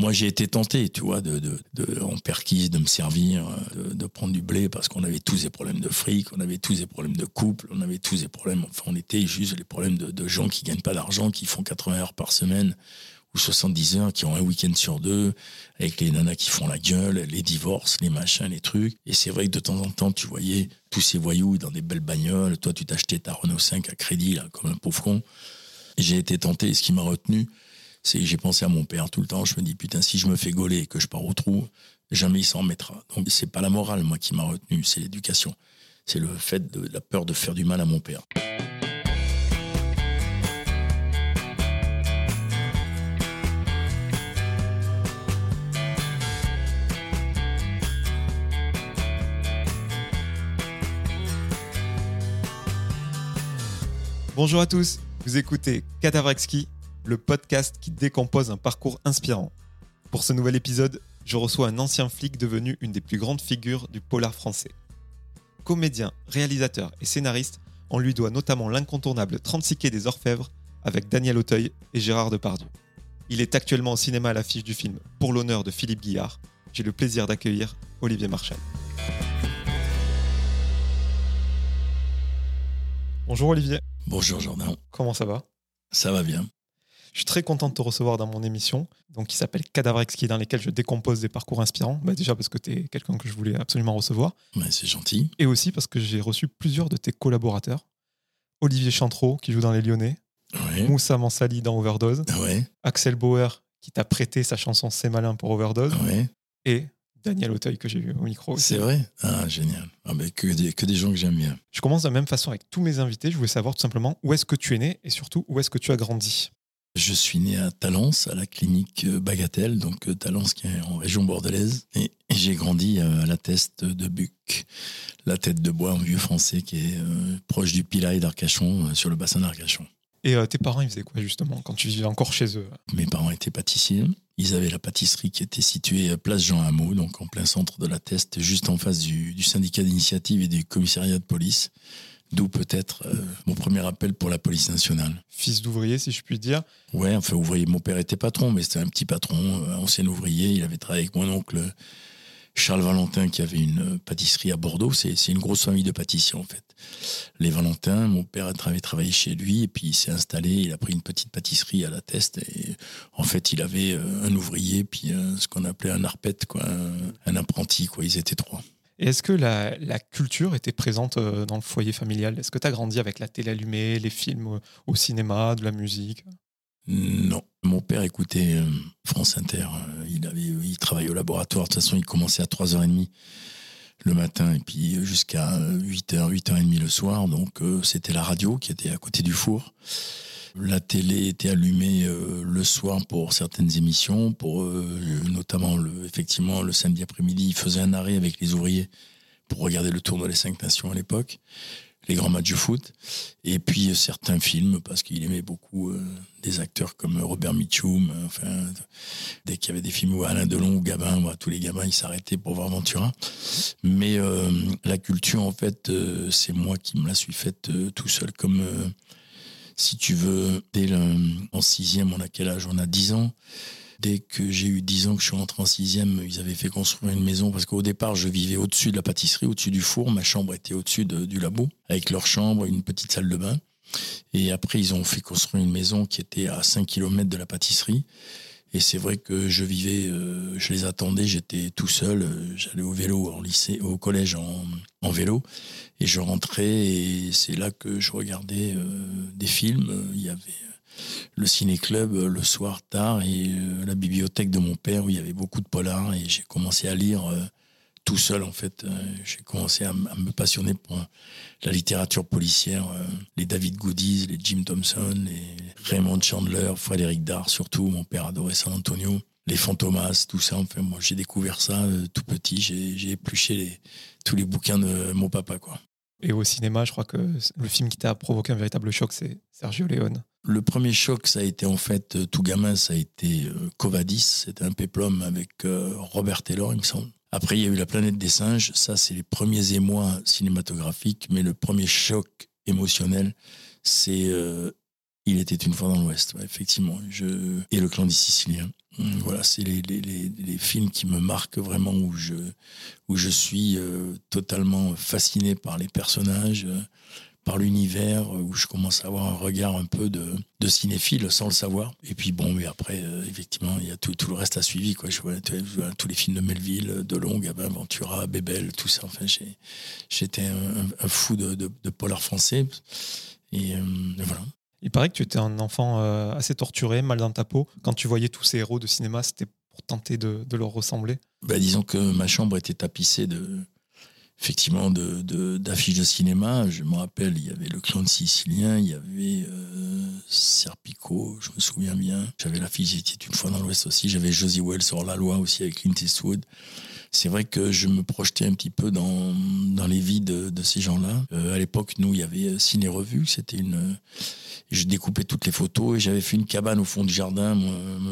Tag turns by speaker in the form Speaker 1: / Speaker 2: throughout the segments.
Speaker 1: Moi, j'ai été tenté, tu vois, de, en perquise, de me servir, de, de prendre du blé parce qu'on avait tous des problèmes de fric, on avait tous des problèmes de couple, on avait tous des problèmes. Enfin, on était juste les problèmes de, de gens qui gagnent pas d'argent, qui font 80 heures par semaine ou 70 heures, qui ont un week-end sur deux, avec les nanas qui font la gueule, les divorces, les machins, les trucs. Et c'est vrai que de temps en temps, tu voyais tous ces voyous dans des belles bagnoles. Toi, tu t'achetais ta Renault 5 à crédit, là, comme un pauvre con. J'ai été tenté, et ce qui m'a retenu, j'ai pensé à mon père tout le temps. Je me dis, putain, si je me fais gauler et que je pars au trou, jamais il s'en remettra. Donc, c'est pas la morale, moi, qui m'a retenu, c'est l'éducation. C'est le fait de la peur de faire du mal à mon père.
Speaker 2: Bonjour à tous, vous écoutez Cadavrexki, le podcast qui décompose un parcours inspirant. Pour ce nouvel épisode, je reçois un ancien flic devenu une des plus grandes figures du polar français. Comédien, réalisateur et scénariste, on lui doit notamment l'incontournable 36 quai des Orfèvres avec Daniel Auteuil et Gérard Depardieu. Il est actuellement au cinéma à l'affiche du film Pour l'honneur de Philippe Guillard. J'ai le plaisir d'accueillir Olivier Marchal. Bonjour Olivier.
Speaker 1: Bonjour Jordan.
Speaker 2: Comment ça va?
Speaker 1: Ça va bien.
Speaker 2: Je suis très content de te recevoir dans mon émission, donc qui s'appelle Cadavre Exquis, dans lesquels je décompose des parcours inspirants. Bah déjà parce que tu es quelqu'un que je voulais absolument recevoir.
Speaker 1: Ouais, c'est gentil.
Speaker 2: Et aussi parce que j'ai reçu plusieurs de tes collaborateurs. Olivier Chantreau, qui joue dans Les Lyonnais.
Speaker 1: Ouais.
Speaker 2: Moussa Mansali dans Overdose.
Speaker 1: Ouais,
Speaker 2: Axel Bauer, qui t'a prêté sa chanson C'est malin pour Overdose.
Speaker 1: ouais.
Speaker 2: Et Daniel Auteuil, que j'ai eu au micro.
Speaker 1: C'est vrai? Ah, génial. Ah, ben, que, des, que des gens que j'aime bien.
Speaker 2: Je commence de la même façon avec tous mes invités. Je voulais savoir tout simplement où est-ce que tu es né et surtout où est-ce que tu as grandi.
Speaker 1: Je suis né à Talence, à la clinique euh, Bagatelle, donc euh, Talence qui est en région bordelaise. Et, et j'ai grandi euh, à la Teste de Buc, la tête de bois en vieux français qui est euh, proche du Pilaï d'Arcachon, euh, sur le bassin d'Arcachon.
Speaker 2: Et euh, tes parents, ils faisaient quoi justement quand tu vivais encore chez eux?
Speaker 1: Mes parents étaient pâtissiers. Ils avaient la pâtisserie qui était située à place Jean Hameau, donc en plein centre de la Teste, juste en face du, du syndicat d'initiative et du commissariat de police. D'où peut-être euh, mon premier appel pour la police nationale.
Speaker 2: Fils d'ouvrier, si je puis dire.
Speaker 1: Ouais, enfin ouvrier. Mon père était patron, mais c'était un petit patron, euh, ancien ouvrier. Il avait travaillé avec mon oncle Charles Valentin, qui avait une euh, pâtisserie à Bordeaux. C'est une grosse famille de pâtissiers, en fait. Les Valentins, mon père a travaillé, travaillé chez lui, et puis il s'est installé. Il a pris une petite pâtisserie à la Teste. Et en fait, il avait un ouvrier, puis ce qu'on appelait un arpète, quoi, un, un apprenti, quoi. Ils étaient trois.
Speaker 2: Est-ce que la, culture était présente euh, dans le foyer familial? Est-ce que tu as grandi avec la télé allumée, les films au, au cinéma, de la musique?
Speaker 1: Non. Mon père écoutait euh, France Inter. Euh, Il, avait, il travaillait au laboratoire. De toute façon, il commençait à 3h30 le matin et puis euh, jusqu'à 8h, 8h30 le soir. Donc, euh, c'était la radio qui était à côté du four. La télé était allumée euh, le soir pour certaines émissions, pour euh, notamment le, effectivement le samedi après-midi, il faisait un arrêt avec les ouvriers pour regarder le tournoi des cinq nations à l'époque, les grands matchs de foot, et puis euh, certains films parce qu'il aimait beaucoup des acteurs comme Robert Mitchum. Enfin, dès qu'il y avait des films où Alain Delon ou Gabin, tous les gamins ils s'arrêtaient pour voir Ventura. Mais la culture, en fait, c'est moi qui me la suis faite tout seul, comme si tu veux, dès en sixième, on a quel âge? On a 10 ans. Dès que j'ai eu 10 ans, que je suis rentré en sixième, ils avaient fait construire une maison parce qu'au départ, je vivais au-dessus de la pâtisserie, au-dessus du four. Ma chambre était au-dessus de- du labo, avec leur chambre, une petite salle de bain. Et après, ils ont fait construire une maison qui était à 5 km de la pâtisserie. Et c'est vrai que je vivais, euh, je les attendais, j'étais tout seul, euh, j'allais au vélo en lycée, au collège en, vélo, et je rentrais et c'est là que je regardais euh, des films. Il y avait euh, le ciné-club le soir tard et la bibliothèque de mon père où il y avait beaucoup de polars et j'ai commencé à lire tout seul en fait. Euh, j'ai commencé à, me passionner pour euh, la littérature policière, euh, les David Goodies, les Jim Thompson, les Raymond Chandler, Frédéric Dard surtout. Mon père adorait San Antonio. Les Fantomas, tout ça. Enfin, moi, j'ai découvert ça tout petit. J'ai épluché les, tous les bouquins de mon papa, quoi.
Speaker 2: Et au cinéma, je crois que le film qui t'a provoqué un véritable choc, c'est Sergio Leone.
Speaker 1: Le premier choc, ça a été en fait, tout gamin, ça a été Covadis. C'était un péplum avec Robert Taylor, il me semble. Après, il y a eu La planète des singes. Ça, c'est les premiers émois cinématographiques. Mais le premier choc émotionnel, c'est euh, Il était une fois dans l'Ouest, effectivement. Et le clan des Siciliens. Hum, voilà, c'est les, films qui me marquent vraiment, où je, où je suis euh, totalement fasciné par les personnages, euh, par l'univers, où je commence à avoir un regard un peu de, de cinéphile sans le savoir. Et puis bon, mais après, euh, effectivement, il y a tout, tout, le reste à suivi. Quoi. Je vois, tous les films de Melville, de Long, Ventura, Bébel, tout ça. Enfin, j'étais un, fou de, de, de polar français. Et, et voilà.
Speaker 2: Il paraît que tu étais un enfant euh, assez torturé, mal dans ta peau. Quand tu voyais tous ces héros de cinéma, c'était pour tenter de, leur ressembler
Speaker 1: bah, Disons que ma chambre était tapissée de, effectivement de, d'affiches de, cinéma. Je me rappelle, il y avait le clan de Sicilien, il y avait euh, Serpico, je me souviens bien. J'avais l'affiche était une fois dans l'Ouest aussi. J'avais Josie Wells sur La Loi aussi avec Clint Eastwood c'est vrai que je me projetais un petit peu dans, dans les vies de, ces gens-là. Euh, à l'époque, nous, il y avait Ciné Revue, c'était une. Je découpais toutes les photos et j'avais fait une cabane au fond du jardin.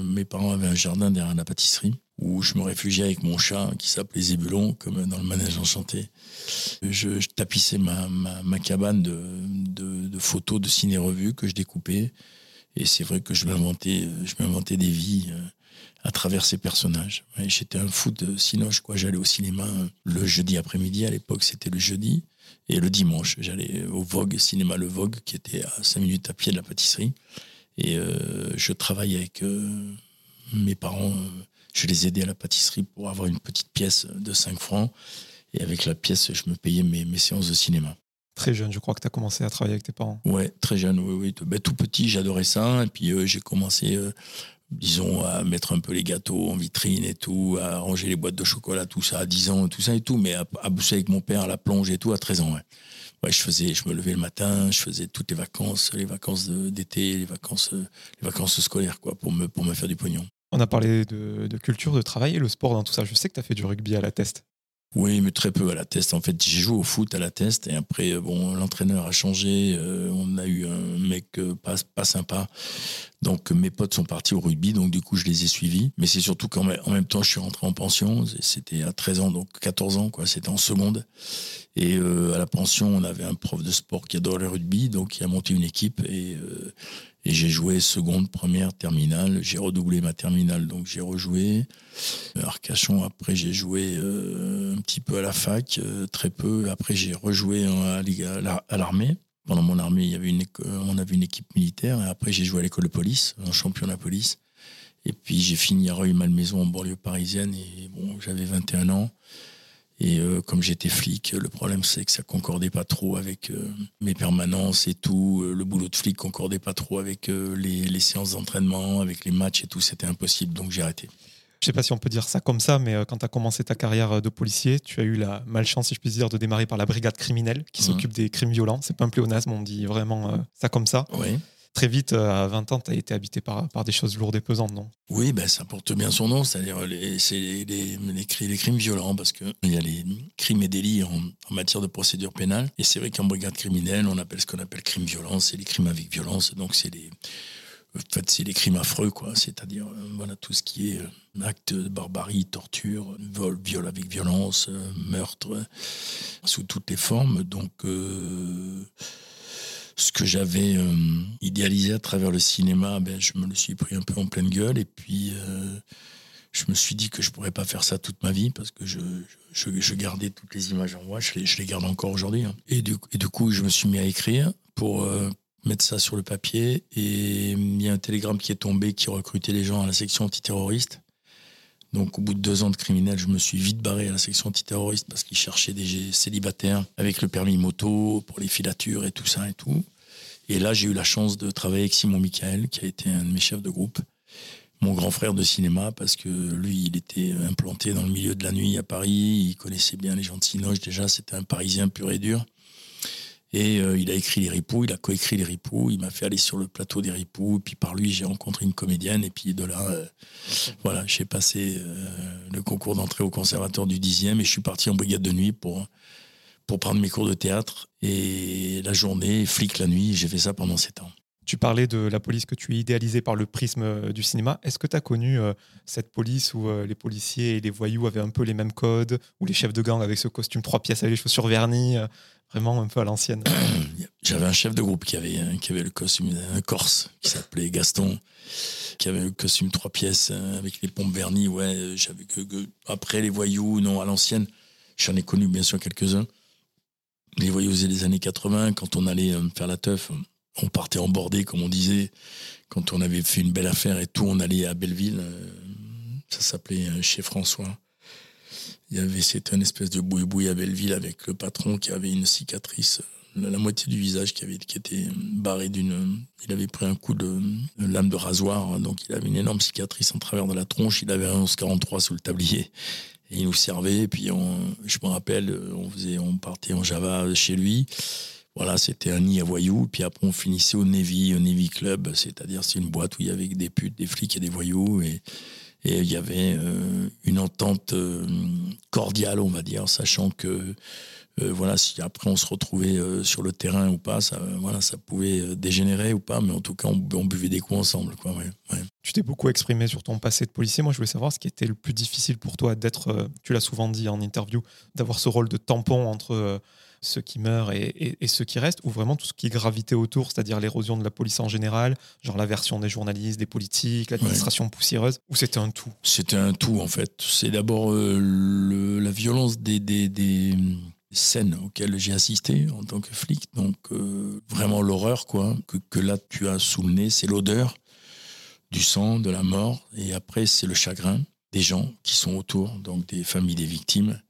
Speaker 1: mes parents avaient un jardin derrière la pâtisserie où je me réfugiais avec mon chat qui s'appelait Zébulon, comme dans le manège enchanté. Je, tapissais ma, cabane de, photos de ciné-revues que je découpais. Et c'est vrai que je m'inventais, je m'inventais des vies euh, à travers ces personnages. J'étais un fou de Cinoche, quoi. J'allais au cinéma le jeudi après-midi, à l'époque c'était le jeudi, et le dimanche, j'allais au Vogue, cinéma Le Vogue, qui était à 5 minutes à pied de la pâtisserie. Et euh, je travaillais avec euh, mes parents, je les aidais à la pâtisserie pour avoir une petite pièce de 5 francs. Et avec la pièce, je me payais mes, mes séances de cinéma.
Speaker 2: Très jeune, je crois que tu as commencé à travailler avec tes parents.
Speaker 1: Ouais, très jeune, oui, oui. Ben, tout petit, j'adorais ça. Et puis euh, j'ai commencé disons, à mettre un peu les gâteaux en vitrine et tout, à ranger les boîtes de chocolat, tout ça, à 10 ans, tout ça et tout, mais à, à bosser avec mon père à la plonge et tout, à 13 ans, ouais. Ouais, je faisais, je me levais le matin, je faisais toutes les vacances, les vacances d'été, les vacances, les vacances scolaires, quoi, pour me, pour me faire du pognon.
Speaker 2: On a parlé de, culture, de travail et le sport dans tout ça. Je sais que tu as fait du rugby à la test.
Speaker 1: Oui, mais très peu à la test. En fait, j'ai joué au foot à la test et après, euh, l'entraîneur a changé. Euh, on a eu un mec euh, pas, pas sympa. Donc, mes potes sont partis au rugby. Donc, du coup, je les ai suivis. Mais c'est surtout qu'en même temps, je suis rentré en pension. C'était à 13 ans, donc 14 ans, quoi. C'était en seconde. Et à la pension, on avait un prof de sport qui adore le rugby. Donc, il a monté une équipe et et j'ai joué seconde, première, terminale. J'ai redoublé ma terminale, donc j'ai rejoué. Euh, Arcachon, après j'ai joué euh, un petit peu à la fac, euh, très peu. Après j'ai rejoué à l'armée. Pendant mon armée, on avait une équipe militaire. Et après j'ai joué à l'école de police, en championnat police. Et puis j'ai fini à Reuil-Malmaison en banlieue parisienne. Et bon, j'avais 21 ans. Et euh, comme j'étais flic, le problème c'est que ça concordait pas trop avec euh, mes permanences et tout. Euh, le boulot de flic concordait pas trop avec les, les, séances d'entraînement, avec les matchs et tout. C'était impossible, donc j'ai arrêté.
Speaker 2: Je sais pas si on peut dire ça comme ça, mais quand tu as commencé ta carrière de policier, tu as eu la malchance, si je puis dire, de démarrer par la brigade criminelle qui mmh. s'occupe des crimes violents. C'est pas un pléonasme, on dit vraiment ça comme ça.
Speaker 1: Oui
Speaker 2: très vite, euh, à 20 ans, tu as été habité par, par des choses lourdes et pesantes, non?
Speaker 1: Oui, ben, ça porte bien son nom, c'est-à-dire les, c'est les, crimes violents, parce qu'il y a les crimes et délits en, matière de procédure pénale. Et c'est vrai qu'en brigade criminelle, on appelle ce qu'on appelle crimes violents, c'est les crimes avec violence, donc c'est les. En fait, c'est les crimes affreux, quoi. C'est-à-dire, euh, voilà, tout ce qui est euh, acte de barbarie, torture, vol, viol avec violence, meurtre, sous toutes les formes. Donc, ce que j'avais euh, idéalisé à travers le cinéma, ben, je me le suis pris un peu en pleine gueule. Et puis, euh, je me suis dit que je pourrais pas faire ça toute ma vie parce que je, gardais toutes les images en moi. Je les, je garde encore aujourd'hui. Hein. Et, du, et du coup, je me suis mis à écrire pour euh, mettre ça sur le papier. Et il y a un télégramme qui est tombé qui recrutait les gens à la section antiterroriste. Donc, au bout de deux ans de criminel, je me suis vite barré à la section antiterroriste parce qu'ils cherchaient des célibataires avec le permis moto pour les filatures et tout ça et tout. Et là, j'ai eu la chance de travailler avec Simon Michael, qui a été un de mes chefs de groupe, mon grand frère de cinéma, parce que lui, il était implanté dans le milieu de la nuit à Paris. Il connaissait bien les gens de Cinoche. Déjà, c'était un Parisien pur et dur. Et euh, il a écrit Les Ripoux, il a coécrit Les Ripoux, il m'a fait aller sur le plateau des Ripoux, puis par lui j'ai rencontré une comédienne, et puis de là, euh, voilà, j'ai passé euh, le concours d'entrée au conservatoire du 10e, et je suis parti en brigade de nuit pour, pour prendre mes cours de théâtre, et la journée, flic la nuit, j'ai fait ça pendant 7 ans.
Speaker 2: Tu parlais de la police que tu idéalisais par le prisme du cinéma. Est-ce que tu as connu cette police où les policiers et les voyous avaient un peu les mêmes codes, où les chefs de gang avec ce costume trois pièces avec les chaussures vernies, vraiment un peu à l'ancienne
Speaker 1: J'avais un chef de groupe qui avait, qui avait le costume, un corse, qui s'appelait Gaston, qui avait le costume trois pièces avec les pompes vernies. Ouais, j'avais que, après les voyous, non, à l'ancienne. J'en ai connu bien sûr quelques-uns. Les voyous des années 80, quand on allait faire la teuf, on partait en bordée, comme on disait. Quand on avait fait une belle affaire et tout, on allait à Belleville. Euh, ça s'appelait euh, chez François. Il y avait, c'était une espèce de boui-boui à Belleville avec le patron qui avait une cicatrice, euh, la, moitié du visage qui avait, qui était barré d'une, il avait pris un coup de, lame de rasoir, donc il avait une énorme cicatrice en travers de la tronche. Il avait un 1143 sous le tablier. Et il nous servait, et puis on, je me rappelle, on faisait, on partait en Java chez lui. Voilà, c'était un nid à voyous. Puis après, on finissait au Navy, au Navy Club, c'est-à-dire c'est une boîte où il y avait des putes, des flics et des voyous. Et il y avait euh, une entente euh, cordiale, on va dire, sachant que euh, voilà, si après on se retrouvait sur le terrain ou pas, ça, voilà, ça pouvait dégénérer ou pas, mais en tout cas, on, buvait des coups ensemble. Quoi,
Speaker 2: Tu t'es beaucoup exprimé sur ton passé de policier. Moi, je voulais savoir ce qui était le plus difficile pour toi d'être, tu l'as souvent dit en interview, d'avoir ce rôle de tampon entre ceux qui meurent et, ceux qui restent, ou vraiment tout ce qui gravitait autour, c'est-à-dire l'érosion de la police en général, genre la version des journalistes, des politiques, l'administration poussiéreuse, ou c'était un tout?
Speaker 1: C'était un tout, en fait. C'est d'abord euh, la violence des, des, scènes auxquelles j'ai assisté en tant que flic. Donc, euh, vraiment l'horreur, quoi, que, que, là tu as sous le nez, c'est l'odeur du sang, de la mort, et après, c'est le chagrin des gens qui sont autour, donc des familles des victimes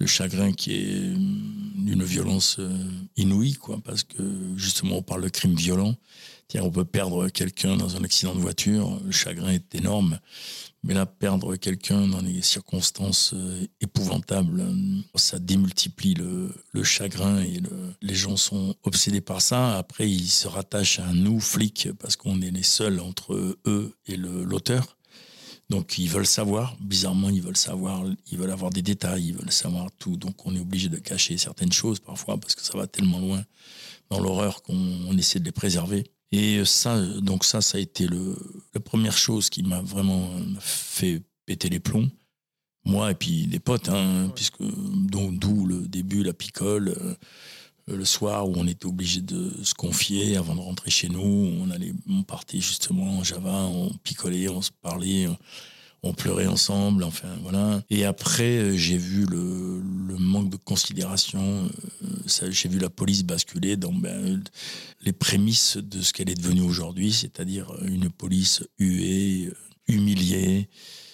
Speaker 1: le chagrin qui est d'une violence euh, inouïe, quoi, parce que justement on parle de crime violent. Tiens, on peut perdre quelqu'un dans un accident de voiture, le chagrin est énorme, mais là perdre quelqu'un dans des circonstances euh, épouvantables, ça démultiplie le, chagrin et les gens sont obsédés par ça. Après, ils se rattachent à nous flics parce qu'on est les seuls entre eux et l'auteur. Donc ils veulent savoir, bizarrement ils veulent savoir, ils veulent avoir des détails, ils veulent savoir tout. Donc on est obligé de cacher certaines choses parfois parce que ça va tellement loin dans l'horreur qu'on essaie de les préserver. Et ça, donc ça, ça a été le, la première chose qui m'a vraiment fait péter les plombs. Moi et puis des potes, hein, puisque d'où le début, la picole. Euh, le soir où on était obligé de se confier avant de rentrer chez nous. On allait, on partait justement en Java, on picolait, on se parlait, on, pleurait ensemble. Enfin voilà. Et après, euh, j'ai vu le, manque de considération. Euh, j'ai vu la police basculer dans ben, les prémices de ce qu'elle est devenue aujourd'hui, c'est-à-dire une police huée, humiliée,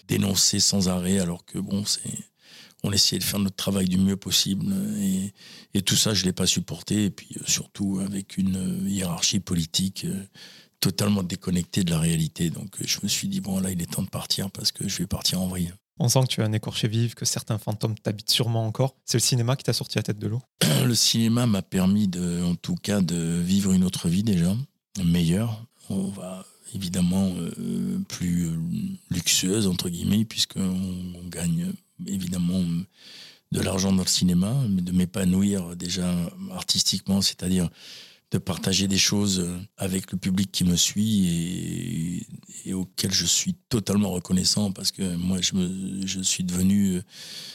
Speaker 1: dénoncée sans arrêt, alors que bon, c'est on essayait de faire notre travail du mieux possible. Et, tout ça, je ne l'ai pas supporté. Et puis euh, surtout avec une euh, hiérarchie politique euh, totalement déconnectée de la réalité. Donc je me suis dit, bon, là, il est temps de partir parce que je vais partir en vrille.
Speaker 2: On sent que tu as un écorché vif, que certains fantômes t'habitent sûrement encore. C'est le cinéma qui t'a sorti la tête de l'eau?
Speaker 1: Le cinéma m'a permis, de, en tout cas, de vivre une autre vie déjà, meilleure. On va évidemment plus luxueuse, entre guillemets, puisqu'on on gagne évidemment de l'argent dans le cinéma, mais de m'épanouir déjà artistiquement, c'est-à-dire de partager des choses avec le public qui me suit et, auquel je suis totalement reconnaissant parce que moi je, me, je suis devenu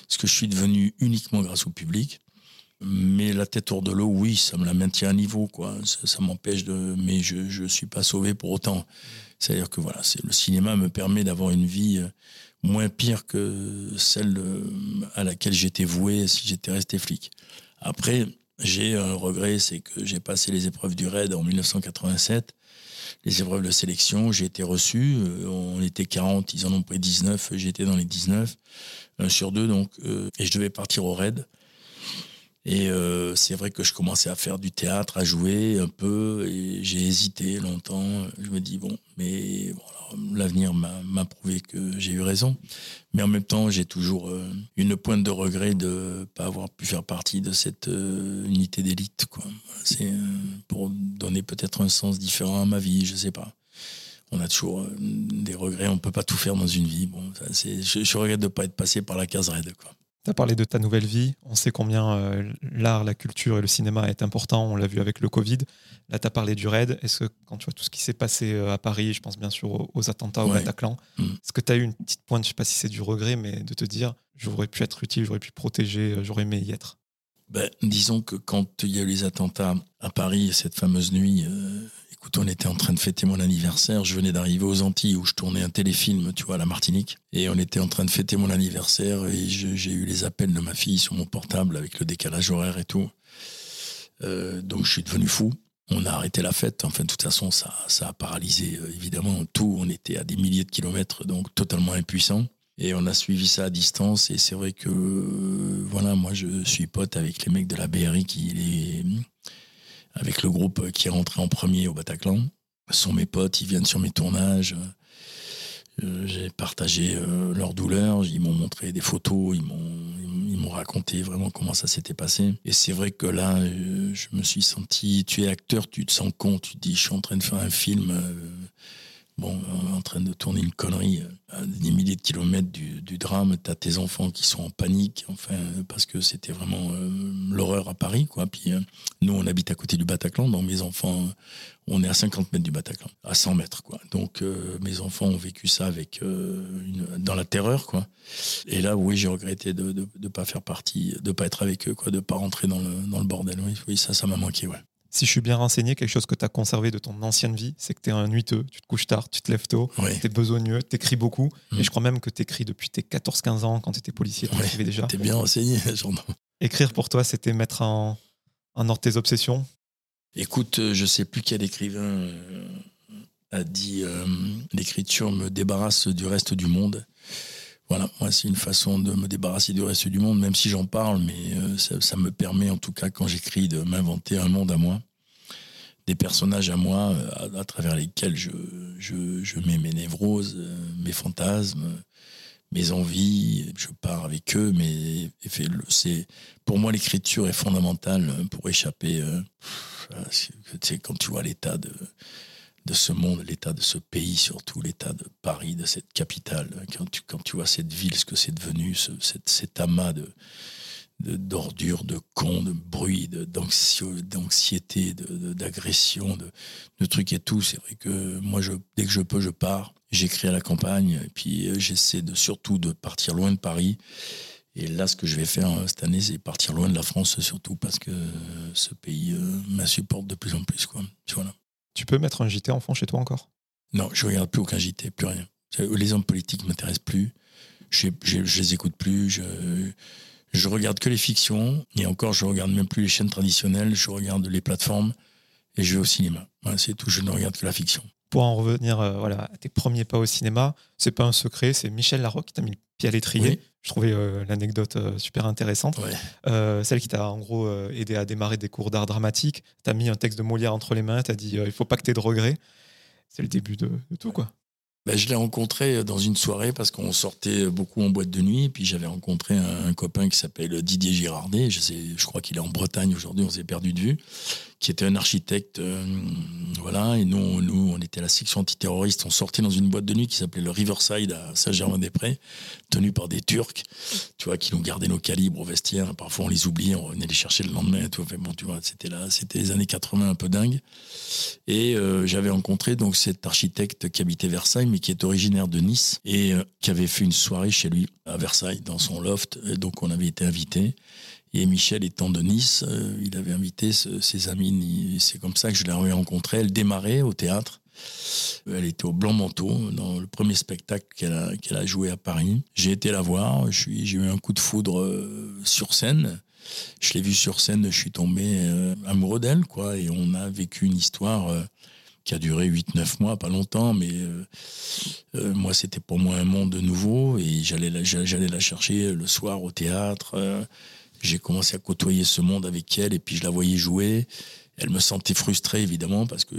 Speaker 1: ce que je suis devenu uniquement grâce au public. Mais la tête hors de l'eau, oui, ça me la maintient à niveau, quoi. Ça, m'empêche de, mais je ne suis pas sauvé pour autant. C'est-à-dire que voilà, le cinéma me permet d'avoir une vie moins pire que celle euh, à laquelle j'étais voué si j'étais resté flic. Après, j'ai un regret, c'est que j'ai passé les épreuves du RAID en 1987, les épreuves de sélection, j'ai été reçu, euh, on était 40, ils en ont pris 19, j'étais dans les 19, un sur deux donc, euh, et je devais partir au RAID. Et c'est vrai que je commençais à faire du théâtre, à jouer un peu, et j'ai hésité longtemps. Je me dis, bon, mais l'avenir m'a prouvé que j'ai eu raison. Mais en même temps, j'ai toujours euh, une pointe de regret de ne pas avoir pu faire partie de cette euh, unité d'élite. C'est euh, pour donner peut-être un sens différent à ma vie, je ne sais pas. On a toujours des regrets, on ne peut pas tout faire dans une vie. Bon, je, regrette de ne pas être passé par la case raide. Quoi.
Speaker 2: Tu as parlé de ta nouvelle vie. On sait combien euh, l'art, la culture et le cinéma est important. On l'a vu avec le Covid. Là, tu as parlé du raid. Est-ce que quand tu vois tout ce qui s'est passé euh, à Paris, je pense bien sûr aux, attentats au Bataclan, mm. est-ce que tu as eu une petite pointe, je sais pas si c'est du regret, mais de te dire j'aurais pu être utile, j'aurais pu protéger, euh, j'aurais aimé y être?
Speaker 1: Ben, Disons que quand il y a eu les attentats à Paris, cette fameuse nuit, Écoute, on était en train de fêter mon anniversaire. Je venais d'arriver aux Antilles où je tournais un téléfilm, tu vois, à la Martinique. Et on était en train de fêter mon anniversaire et j'ai eu les appels de ma fille sur mon portable avec le décalage horaire et tout. Euh, donc je suis devenu fou. On a arrêté la fête. Enfin, de toute façon, ça, ça a paralysé euh, évidemment tout. On était à des milliers de kilomètres, donc totalement impuissant. Et on a suivi ça à distance. Et c'est vrai que, euh, voilà, moi, je suis pote avec les mecs de la BRI qui les avec le groupe qui est rentré en premier au Bataclan. Ce sont mes potes, ils viennent sur mes tournages. Euh, j'ai partagé euh, leur douleur, ils m'ont montré des photos, ils m'ont, ils m'ont raconté vraiment comment ça s'était passé. Et c'est vrai que là, euh, je me suis senti, tu es acteur, tu te sens con, tu te dis, je suis en train de faire un film bon, en train de tourner une connerie à des milliers de kilomètres du, drame, tu as tes enfants qui sont en panique, enfin, parce que c'était vraiment euh, l'horreur à Paris, quoi. Puis euh, nous, on habite à côté du Bataclan, donc mes enfants, on est à 50 mètres du Bataclan, à 100 mètres, quoi. Donc euh, mes enfants ont vécu ça avec dans la terreur, quoi. Et là, oui, j'ai regretté de ne pas faire partie, de pas être avec eux, quoi, de pas rentrer dans le, dans le bordel. Oui, oui ça, ça m'a manqué, ouais
Speaker 2: si je suis bien renseigné, quelque chose que tu as conservé de ton ancienne vie, c'est que tu es un nuiteux, tu te couches tard, tu te lèves tôt, tu es besogneux, tu écris beaucoup. Mm. Et je crois même que tu écris depuis tes 14-15 ans quand tu étais policier, tu écrivais déjà.
Speaker 1: Tu bien renseigné,
Speaker 2: Écrire pour toi, c'était mettre en, en ordre tes obsessions?
Speaker 1: Écoute, euh, je sais plus quel écrivain euh, a dit euh, l'écriture me débarrasse du reste du monde. Voilà, moi c'est une façon de me débarrasser du reste du monde, même si j'en parle, mais euh, ça, me permet en tout cas quand j'écris de m'inventer un monde à moi, des personnages à moi euh, à, travers lesquels je, je, mets mes névroses, euh, mes fantasmes, mes envies, je pars avec eux, mais c'est pour moi l'écriture est fondamentale pour échapper. C'est quand tu vois l'état de de ce monde, l'état de ce pays, surtout l'état de Paris, de cette capitale. Quand tu, quand tu vois cette ville, ce que c'est devenu, cet, amas de d'ordures, de, cons, de bruit, d'anxiété, d'agression, de, de, trucs et tout. C'est vrai que moi, je, dès que je peux, je pars. J'écris à la campagne et puis euh, j'essaie de, surtout de partir loin de Paris. Et là, ce que je vais faire euh, cette année, c'est partir loin de la France, surtout parce que ce pays euh, m'insupporte de plus en plus. Quoi. Voilà.
Speaker 2: Tu peux mettre un JT en fond chez toi encore?
Speaker 1: Non, je regarde plus aucun JT, plus rien. Les hommes politiques m'intéressent plus. Je, les écoute plus. Je, je regarde que les fictions. Et encore, je regarde même plus les chaînes traditionnelles. Je regarde les plateformes et je vais au cinéma. c'est tout. Je ne regarde que la fiction.
Speaker 2: Pour en revenir euh, voilà, à tes premiers pas au cinéma, c'est pas un secret, c'est Michel Larocque qui t'a mis le pied à l'étrier. Je trouvais euh, l'anecdote euh, super intéressante. celle qui t'a en gros aidé à démarrer des cours d'art dramatique. Tu as mis un texte de Molière entre les mains, tu as dit il faut pas que tu aies de regrets. C'est le début de, de tout, quoi.
Speaker 1: Ben, je l'ai rencontré dans une soirée parce qu'on sortait beaucoup en boîte de nuit. Et puis j'avais rencontré un, copain qui s'appelle Didier Girardet. Je, sais, je crois qu'il est en Bretagne aujourd'hui, on s'est perdu de vue. Qui était un architecte. Euh, voilà. Et nous, nous, on était à la section antiterroriste. On sortait dans une boîte de nuit qui s'appelait le Riverside à Saint-Germain-des-Prés, tenue par des Turcs, tu vois, qui nous gardaient nos calibres au vestiaire. Parfois, on les oubliait, on venait les chercher le lendemain. Tout. bon, tu vois, c'était là, c'était les années 80 un peu dingue. Et euh, j'avais rencontré donc cet architecte qui habitait Versailles mais qui est originaire de Nice et euh, qui avait fait une soirée chez lui à Versailles, dans son loft. Et donc on avait été invités. Et Michel étant de Nice, euh, il avait invité ses amis. C'est comme ça que je l'ai rencontrée. Elle démarrait au théâtre. Elle était au Blanc Manteau dans le premier spectacle qu'elle a, joué à Paris. J'ai été la voir. J'ai eu un coup de foudre euh, sur scène. Je l'ai vue sur scène. Je suis tombé amoureux d'elle, quoi. Et on a vécu une histoire qui a duré 8-9 mois, pas longtemps, mais euh, euh, moi, c'était pour moi un monde nouveau et j'allais la, chercher le soir au théâtre. Euh, j'ai commencé à côtoyer ce monde avec elle et puis je la voyais jouer. Elle me sentait frustrée, évidemment, parce que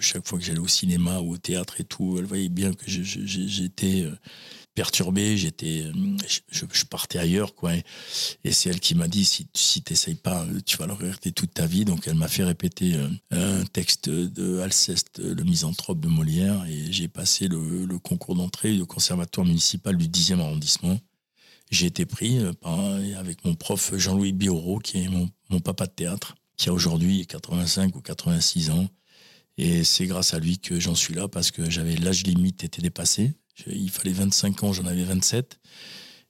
Speaker 1: chaque fois que j'allais au cinéma ou au théâtre et tout, elle voyait bien que j'étais perturbé, j'étais, je, partais ailleurs, quoi. Et, c'est elle qui m'a dit si, si t'essayes pas, tu vas le regretter toute ta vie. Donc elle m'a fait répéter euh, un texte de Alceste, le misanthrope de Molière, et j'ai passé le, concours d'entrée au conservatoire municipal du 10e arrondissement. J'ai été pris par, avec mon prof Jean-Louis Bioro, qui est mon, mon papa de théâtre, qui a aujourd'hui 85 ou 86 ans. Et c'est grâce à lui que j'en suis là parce que j'avais l'âge limite était dépassé. Il fallait 25 ans, j'en avais 27.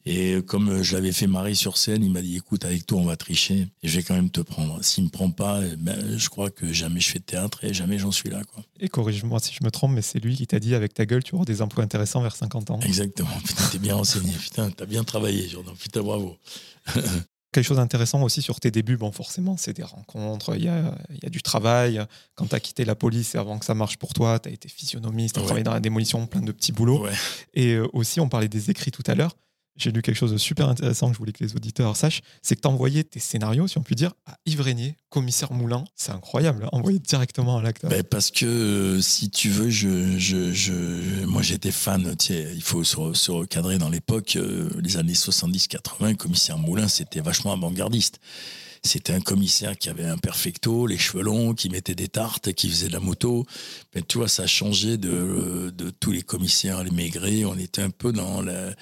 Speaker 1: Et comme je l'avais fait marrer sur scène, il m'a dit écoute, avec toi, on va tricher et je vais quand même te prendre. S'il me prend pas, eh ben, je crois que jamais je fais de théâtre et jamais j'en suis là. Quoi.
Speaker 2: Et corrige-moi si je me trompe, mais c'est lui qui t'a dit avec ta gueule, tu auras des emplois intéressants vers 50 ans.
Speaker 1: Exactement. Putain, t'es bien renseigné. Putain, t'as bien travaillé, Jordan. Putain, bravo.
Speaker 2: quelque chose d'intéressant aussi sur tes débuts, bon, forcément, c'est des rencontres, il y a, y a, du travail. Quand tu as quitté la police et avant que ça marche pour toi, tu as été physionomiste, tu as travaillé dans la démolition, plein de petits boulots. Et euh, aussi, on parlait des écrits tout à l'heure j'ai lu quelque chose de super intéressant que je voulais que les auditeurs sachent, c'est que tu envoyais tes scénarios, si on peut dire, à Yves Régnier, commissaire Moulin. C'est incroyable, hein, envoyé directement à l'acteur.
Speaker 1: Ben parce que, euh, si tu veux, je, je, je moi j'étais fan, il faut se, recadrer dans l'époque, euh, les années 70-80, commissaire Moulin, c'était vachement avant-gardiste. C'était un commissaire qui avait un perfecto, les cheveux longs, qui mettait des tartes, qui faisait de la moto. Mais tu vois, ça a changé de, tous les commissaires, les maigrés. On était un peu dans la,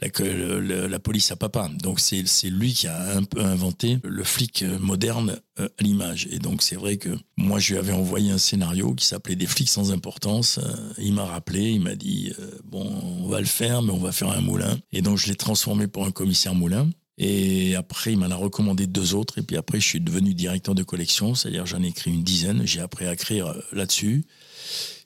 Speaker 1: la, la police à papa. Donc c'est lui qui a un peu inventé le flic moderne euh, à l'image. Et donc c'est vrai que moi je lui avais envoyé un scénario qui s'appelait Des flics sans importance. Euh, il m'a rappelé, il m'a dit euh, bon on va le faire, mais on va faire un moulin. Et donc je l'ai transformé pour un commissaire moulin. Et après, il m'en a recommandé deux autres. Et puis après, je suis devenu directeur de collection. C'est-à-dire, j'en ai écrit une dizaine. J'ai appris à écrire euh, là-dessus.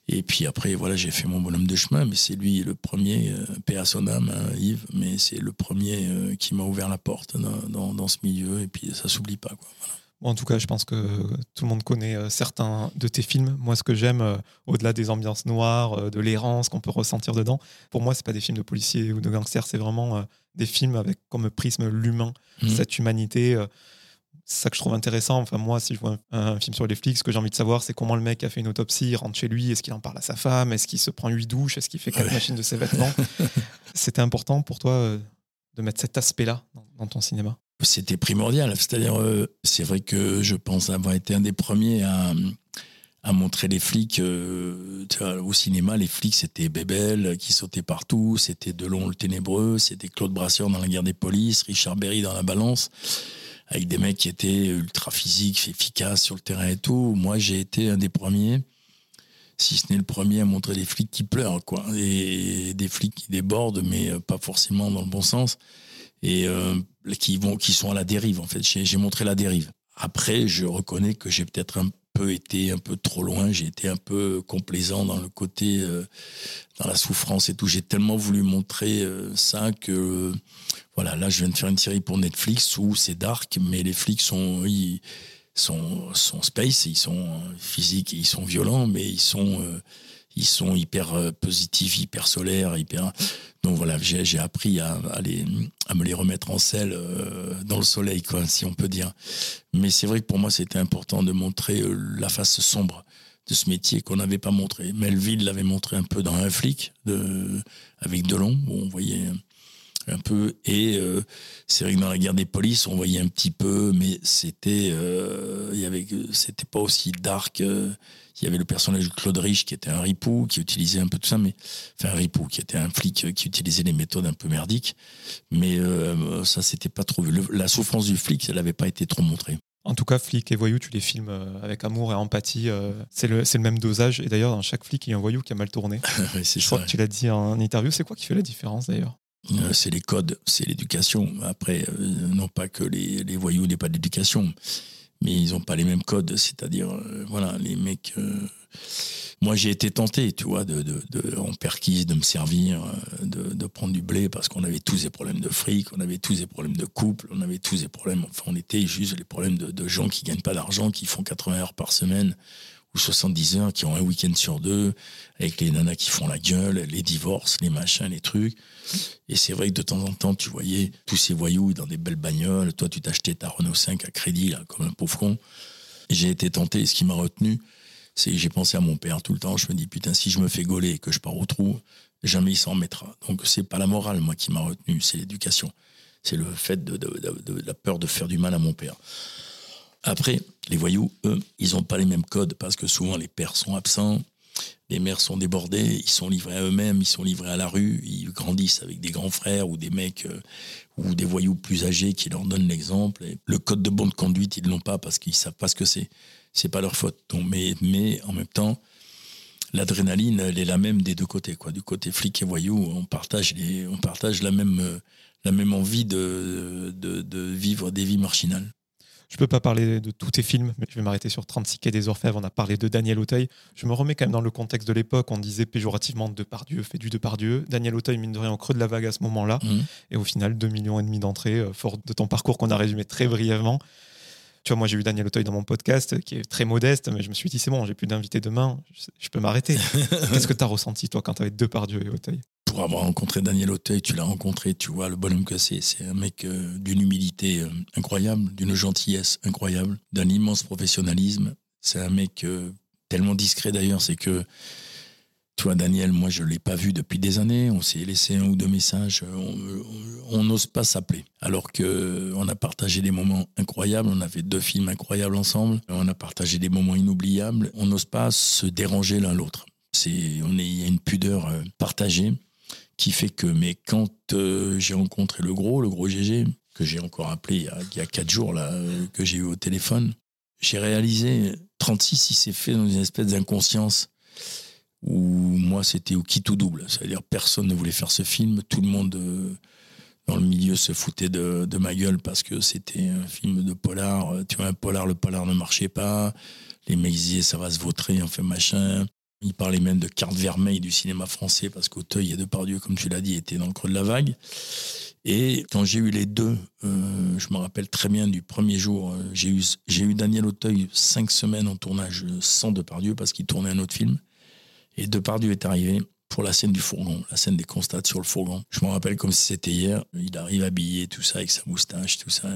Speaker 1: Et puis après, voilà, j'ai fait mon bonhomme de chemin. Mais c'est lui le premier, euh, paix à son âme, hein, Yves. Mais c'est le premier euh, qui m'a ouvert la porte dans, dans, ce milieu. Et puis, ça s'oublie pas, quoi.
Speaker 2: En tout cas, je pense que tout le monde connaît certains de tes films. Moi, ce que j'aime, au-delà des ambiances noires, de l'errance qu'on peut ressentir dedans, pour moi, c'est pas des films de policiers ou de gangsters, c'est vraiment des films avec comme prisme l'humain, mmh. cette humanité. Euh, c'est ça que je trouve intéressant. Enfin, moi, si je vois un, film sur les flics, ce que j'ai envie de savoir, c'est comment le mec a fait une autopsie, il rentre chez lui, est-ce qu'il en parle à sa femme, est-ce qu'il se prend huit douches, est-ce qu'il fait quatre machines de ses vêtements? C'était important pour toi euh, de mettre cet aspect-là dans, ton cinéma?
Speaker 1: C'était primordial. C'est-à-dire, euh, c'est vrai que je pense avoir été un des premiers à, montrer les flics. Euh, au cinéma, les flics, c'était Bébel qui sautait partout, c'était Delon le Ténébreux, c'était Claude Brasseur dans La guerre des polices, Richard Berry dans La balance, avec des mecs qui étaient ultra physiques, efficaces sur le terrain et tout. Moi, j'ai été un des premiers, si ce n'est le premier, à montrer des flics qui pleurent, quoi. Et des flics qui débordent, mais pas forcément dans le bon sens. Et euh, qui, vont, qui sont à la dérive, en fait. J'ai montré la dérive. Après, je reconnais que j'ai peut-être un peu été un peu trop loin, j'ai été un peu complaisant dans le côté, euh, dans la souffrance et tout. J'ai tellement voulu montrer euh, ça que, voilà, là, je viens de faire une série pour Netflix où c'est dark, mais les flics sont, ils sont, sont space, ils sont physiques, ils sont violents, mais ils sont, euh, ils sont hyper euh, positifs, hyper solaires, hyper. Donc voilà, j'ai appris à, me les remettre en selle euh, dans le soleil, si on peut dire. Mais c'est vrai que pour moi, c'était important de montrer euh, la face sombre de ce métier qu'on n'avait pas montré. Melville l'avait montré un peu dans Un flic avec Delon, où on voyait un peu. Et euh, c'est vrai que dans la guerre des polices, on voyait un petit peu, mais c'était, euh, y avait, c'était pas aussi dark. Il y avait le personnage de Claude Rich qui était un ripou, qui utilisait un peu tout ça, mais enfin un ripou, qui était un flic qui utilisait des méthodes un peu merdiques. Mais ça, c'était pas trop vu. la souffrance du flic, elle n'avait pas été trop montrée.
Speaker 2: En tout cas, flic et voyou, tu les filmes avec amour et empathie. c'est le, le, même dosage. Et d'ailleurs, dans chaque flic, il y a un voyou qui a mal tourné. Je crois que tu l'as dit en interview. C'est quoi qui fait la différence d'ailleurs?
Speaker 1: Euh, c'est les codes, c'est l'éducation. Après, euh, non pas que les, les voyous n'aient pas d'éducation, mais ils n'ont pas les mêmes codes. C'est-à-dire, euh, voilà, les mecs. moi, j'ai été tenté, tu vois, de, en perquise, de me servir, de, de prendre du blé parce qu'on avait tous des problèmes de fric, on avait tous des problèmes de couple, on avait tous des problèmes. Enfin, on était juste les problèmes de, gens qui gagnent pas d'argent, qui font 80 heures par semaine ou 70 heures, qui ont un week-end sur deux, avec les nanas qui font la gueule, les divorces, les machins, les trucs. Et c'est vrai que de temps en temps, tu voyais tous ces voyous dans des belles bagnoles. Toi, tu t'achetais ta Renault 5 à crédit, là, comme un pauvre con. J'ai été tenté, et ce qui m'a retenu, c'est que j'ai pensé à mon père tout le temps. Je me dis, putain, si je me fais gauler et que je pars au trou, jamais il s'en mettra. Donc, c'est pas la morale, moi, qui m'a retenu, c'est l'éducation. C'est le fait de, de, la peur de faire du mal à mon père. Après, les voyous, eux, ils n'ont pas les mêmes codes parce que souvent les pères sont absents. Les mères sont débordées, ils sont livrés à eux-mêmes, ils sont livrés à la rue, ils grandissent avec des grands frères ou des mecs euh, ou des voyous plus âgés qui leur donnent l'exemple. Le code de bonne conduite, ils l'ont pas parce qu'ils savent pas ce que c'est. C'est pas leur faute. Donc, mais, mais en même temps, l'adrénaline, elle est la même des deux côtés. Quoi. Du côté flic et voyou, on partage, les, on partage la, même, euh, la même envie de, de, de vivre des vies marginales.
Speaker 2: Je peux pas parler de tous tes films, mais je vais m'arrêter sur 36 quais des Orfèvres. On a parlé de Daniel Auteuil. Je me remets quand même dans le contexte de l'époque. On disait péjorativement Depardieu fait du Depardieu. Daniel Auteuil, mine de rien, au creux de la vague à ce moment-là.
Speaker 1: Mhm.
Speaker 2: Et au final, 2 millions et demi d'entrées, euh, fort de ton parcours qu'on a résumé très brièvement. Tu vois, moi, j'ai eu Daniel Auteuil dans mon podcast, qui est très modeste, mais je me suis dit, c'est bon, j'ai plus d'invités demain, je, je peux m'arrêter. Qu'est-ce que tu as ressenti, toi, quand tu avais Depardieu et Auteuil?
Speaker 1: Pour avoir rencontré Daniel Auteuil, tu l'as rencontré, tu vois le bonhomme que c'est. C'est un mec euh, d'une humilité euh, incroyable, d'une gentillesse incroyable, d'un immense professionnalisme. C'est un mec euh, tellement discret d'ailleurs, c'est que tu vois, Daniel, moi, je ne l'ai pas vu depuis des années. On s'est laissé un ou deux messages. On- n'ose pas s'appeler. Alors que on a partagé des moments incroyables. On a fait deux films incroyables ensemble. On a partagé des moments inoubliables. On n'ose pas se déranger l'un l'autre. Il y a une pudeur partagée qui fait que, mais quand euh, j'ai rencontré le gros, le gros GG, que j'ai encore appelé il y a, quatre jours, là, euh, que j'ai eu au téléphone, j'ai réalisé 36, il s'est fait dans une espèce d'inconscience où moi c'était au qui tout double. C'est-à-dire personne ne voulait faire ce film, tout le monde euh, dans le milieu se foutait de, ma gueule parce que c'était un film de polar. Tu vois, un polar, le polar ne marchait pas. Les disaient ça va se vautrer, on fait machin. Ils parlaient même de carte vermeille du cinéma français parce qu'Auteuil et Depardieu, comme tu l'as dit, étaient dans le creux de la vague. Et quand j'ai eu les deux, euh, je me rappelle très bien du premier jour, euh, j'ai eu, j'ai eu Daniel Auteuil cinq semaines en tournage sans Depardieu parce qu'il tournait un autre film. Et Depardieu est arrivé pour la scène du fourgon, la scène des constats sur le fourgon. Je me rappelle comme si c'était hier. Il arrive habillé, tout ça, avec sa moustache, tout ça.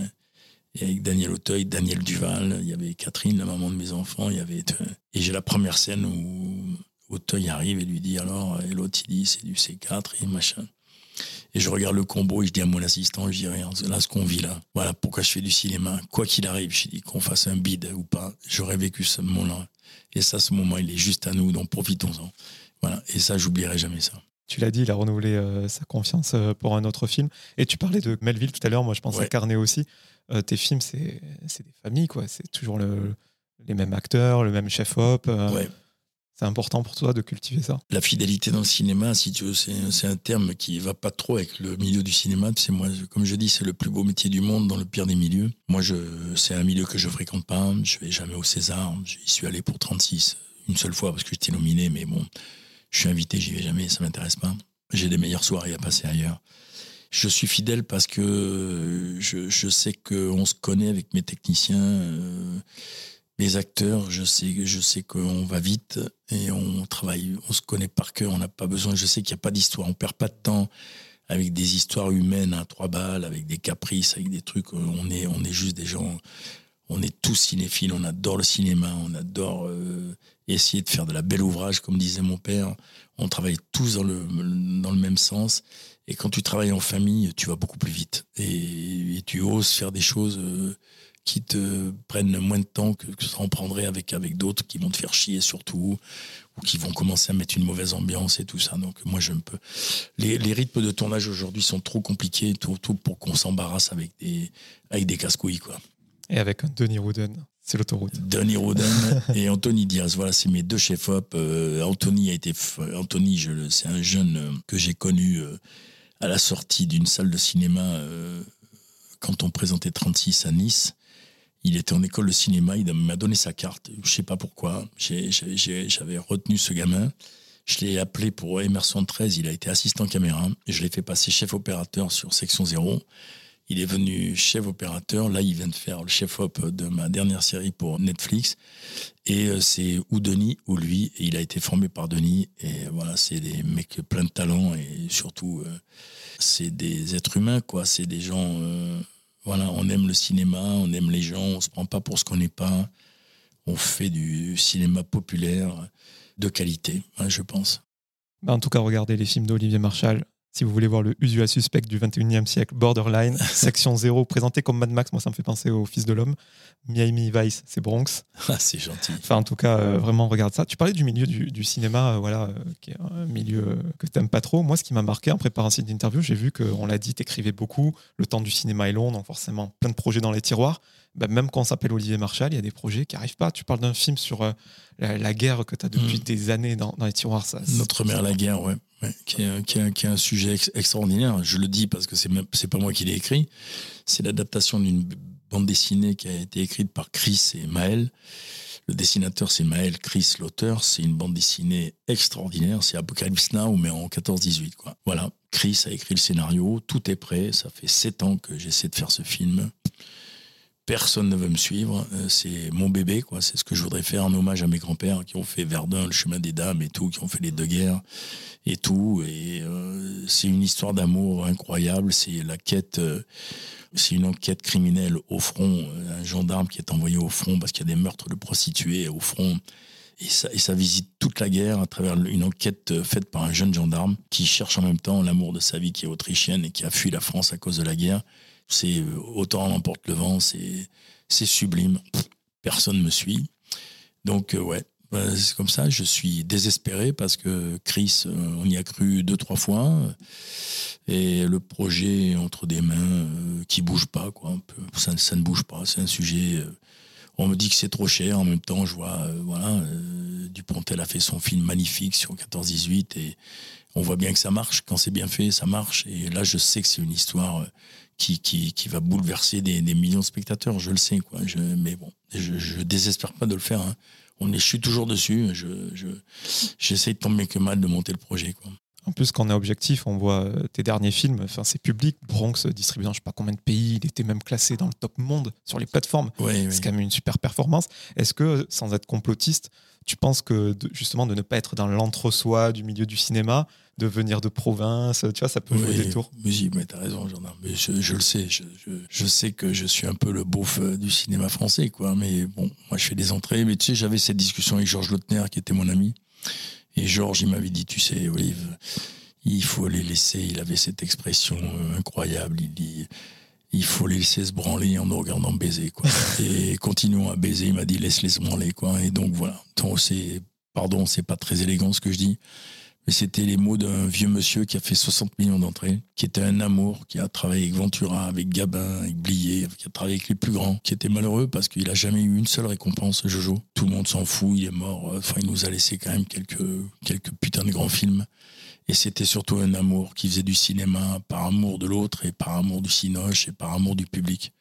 Speaker 1: Et avec Daniel Auteuil, Daniel Duval, il y avait Catherine, la maman de mes enfants, il y avait... Et j'ai la première scène où Auteuil arrive et lui dit alors, et l'autre il dit c'est du C4 et machin. Et je regarde le combo et je dis à mon assistant, je dis rien, là ce qu'on vit là, voilà pourquoi je fais du cinéma. Quoi qu'il arrive, je dis qu'on fasse un bide ou pas, j'aurais vécu ce moment-là. Et ça, ce moment, il est juste à nous, donc profitons-en. Voilà. Et ça, j'oublierai jamais ça.
Speaker 2: Tu l'as dit, il a renouvelé euh, sa confiance euh, pour un autre film. Et tu parlais de Melville tout à l'heure, moi je pense à
Speaker 1: Ouais.
Speaker 2: Carnet aussi. Euh, tes films, c'est des familles, quoi. C'est toujours le- les mêmes acteurs, le même chef-op.
Speaker 1: Ouais.
Speaker 2: C'est important pour toi de cultiver ça?
Speaker 1: La fidélité dans le cinéma, si tu veux, c'est un terme qui va pas trop avec le milieu du cinéma. C'est moi, comme je dis, c'est le plus beau métier du monde dans le pire des milieux. Moi, c'est un milieu que je fréquente pas. Je vais jamais au César. J'y suis allé pour 36 une seule fois parce que j'étais nominé, mais bon, je suis invité, j'y vais jamais, ça m'intéresse pas. J'ai des meilleures soirées à passer ailleurs. Je suis fidèle parce que je, je sais qu'on se connaît avec mes techniciens. euh, les acteurs, je sais, je sais qu'on va vite et on travaille, on se connaît par cœur, on n'a pas besoin, je sais qu'il n'y a pas d'histoire, on perd pas de temps avec des histoires humaines à trois balles, avec des caprices, avec des trucs, on est, on est juste des gens, on est tous cinéphiles, on adore le cinéma, on adore euh, essayer de faire de la belle ouvrage, comme disait mon père, on travaille tous dans le, dans le même sens. Et quand tu travailles en famille, tu vas beaucoup plus vite. Et, tu oses faire des choses euh, qui te prennent moins de temps que, que ça en prendrait avec, avec d'autres qui vont te faire chier surtout, ou qui vont commencer à mettre une mauvaise ambiance et tout ça. Donc moi, je ne peux... Les, rythmes de tournage aujourd'hui sont trop compliqués, tout pour qu'on s'embarrasse avec des, avec des casse-couilles, quoi.
Speaker 2: Et avec Denis Rouden, c'est l'autoroute.
Speaker 1: Denis Rodin et Anthony Diaz. Voilà, c'est mes deux chefs-op. Euh, Anthony a été, Anthony, je c'est un jeune euh, que j'ai connu euh, à la sortie d'une salle de cinéma quand on présentait 36 à Nice. Il était en école de cinéma, il m'a donné sa carte. Je sais pas pourquoi. J'ai- j'ai- j'ai- J'avais retenu ce gamin. Je l'ai appelé pour Emerson 13, il a été assistant caméra. Je l'ai fait passer chef opérateur sur section 0. Il est venu chef opérateur. Là, il vient de faire le chef op de ma dernière série pour Netflix. Et euh, c'est ou Denis ou lui. Il a été formé par Denis. Et voilà, c'est des mecs pleins de talent. Et surtout, euh, c'est des êtres humains, quoi. C'est des gens. euh, voilà, on aime le cinéma, on aime les gens. On se prend pas pour ce qu'on n'est pas. On fait du cinéma populaire de qualité, hein, je pense.
Speaker 2: Bah, en tout cas, regardez les films d'Olivier Marchal. Si vous voulez voir le usual suspect du 21e siècle, Borderline, section 0, présenté comme Mad Max, moi ça me fait penser au Fils de l'Homme. Miami Vice, c'est Bronx.
Speaker 1: Ah, c'est gentil.
Speaker 2: Enfin, en tout cas, euh, vraiment, regarde ça. Tu parlais du milieu du, cinéma, euh, voilà, euh, qui est un milieu que tu n'aimes pas trop. Moi, ce qui m'a marqué en préparant cette interview, j'ai vu qu'on l'a dit, tu écrivais beaucoup. Le temps du cinéma est long, donc forcément, plein de projets dans les tiroirs. Bah, même quand on s'appelle Olivier Marchal, il y a des projets qui n'arrivent pas. Tu parles d'un film sur la, guerre que tu as depuis mm. des années dans, les tiroirs. Ça,
Speaker 1: Notre mère, la guerre, ouais. Qui, est, un sujet extraordinaire. Je le dis parce que c'est n'est pas moi qui l'ai écrit. C'est l'adaptation d'une bande dessinée qui a été écrite par Chris et Maël. Le dessinateur, c'est Maël, Chris, l'auteur. C'est une bande dessinée extraordinaire. C'est Apocalypse Now, mais en 14-18, quoi. Voilà. Chris a écrit le scénario. Tout est prêt. Ça fait sept ans que j'essaie de faire ce film personne ne veut me suivre. Euh, c'est mon bébé, quoi. C'est ce que je voudrais faire en hommage à mes grands-pères qui ont fait Verdun, le chemin des dames et tout, qui ont fait les deux guerres et tout. Et euh, c'est une histoire d'amour incroyable. C'est la quête. Euh, c'est une enquête criminelle au front. Un gendarme qui est envoyé au front parce qu'il y a des meurtres de prostituées au front. Et ça, et ça, visite toute la guerre à travers une enquête faite par un jeune gendarme qui cherche en même temps l'amour de sa vie qui est autrichienne et qui a fui la France à cause de la guerre. C'est euh, autant emporte le vent, c'est sublime. Personne me suit. Donc euh, ouais, c'est comme ça. Je suis désespéré parce que Chris, euh, on y a cru deux trois fois et le projet entre des mains qui bouge pas quoi. Ça, ça ne bouge pas. C'est un sujet. on me dit que c'est trop cher. En même temps, je vois voilà, Dupontel a fait son film magnifique sur 14-18 et on voit bien que ça marche. Quand c'est bien fait, ça marche. Et là, je sais que c'est une histoire qui, qui, qui va bouleverser des, des, millions de spectateurs, je le sais. Quoi. Je, mais bon, je, je désespère pas de le faire. Hein. On est, je suis toujours dessus. Je, je, j'essaie de tomber que mal de monter le projet. Quoi.
Speaker 2: En plus, quand on est objectif, on voit euh, tes derniers films, enfin, c'est public. Bronx euh, distribué dans je sais pas combien de pays, il était même classé dans le top monde sur les plateformes. c'est quand même une super performance. Est-ce que, sans être complotiste, tu penses que justement de ne pas être dans l'entre-soi du milieu du cinéma, de venir de province, tu vois, ça peut jouer des tours.
Speaker 1: Oui, mais t'as raison, gendarme. Mais je, le sais, je, je, sais que je suis un peu le beauf euh, du cinéma français, quoi. Mais bon, moi, je fais des entrées. Mais tu sais, j'avais cette discussion avec Georges Lautner, qui était mon ami. Et Georges, il m'avait dit, tu sais, Olive, il faut les laisser. Il avait cette expression euh, incroyable. Il dit, il faut les laisser se branler en nous regardant baiser, quoi. et continuons à baiser. Il m'a dit, laisse-les se branler, quoi. Et donc, voilà. Donc, c'est, pardon, c'est pas très élégant ce que je dis. Mais c'était les mots d'un vieux monsieur qui a fait 60 millions d'entrées, qui était un amour, qui a travaillé avec Ventura, avec Gabin, avec Blier, qui a travaillé avec les plus grands, qui était malheureux parce qu'il a jamais eu une seule récompense, Jojo. Tout le monde s'en fout, il est mort. Enfin, il nous a laissé quand même quelques, quelques putains de grands films. Et c'était surtout un amour qui faisait du cinéma par amour de l'autre et par amour du cinoche et par amour du public.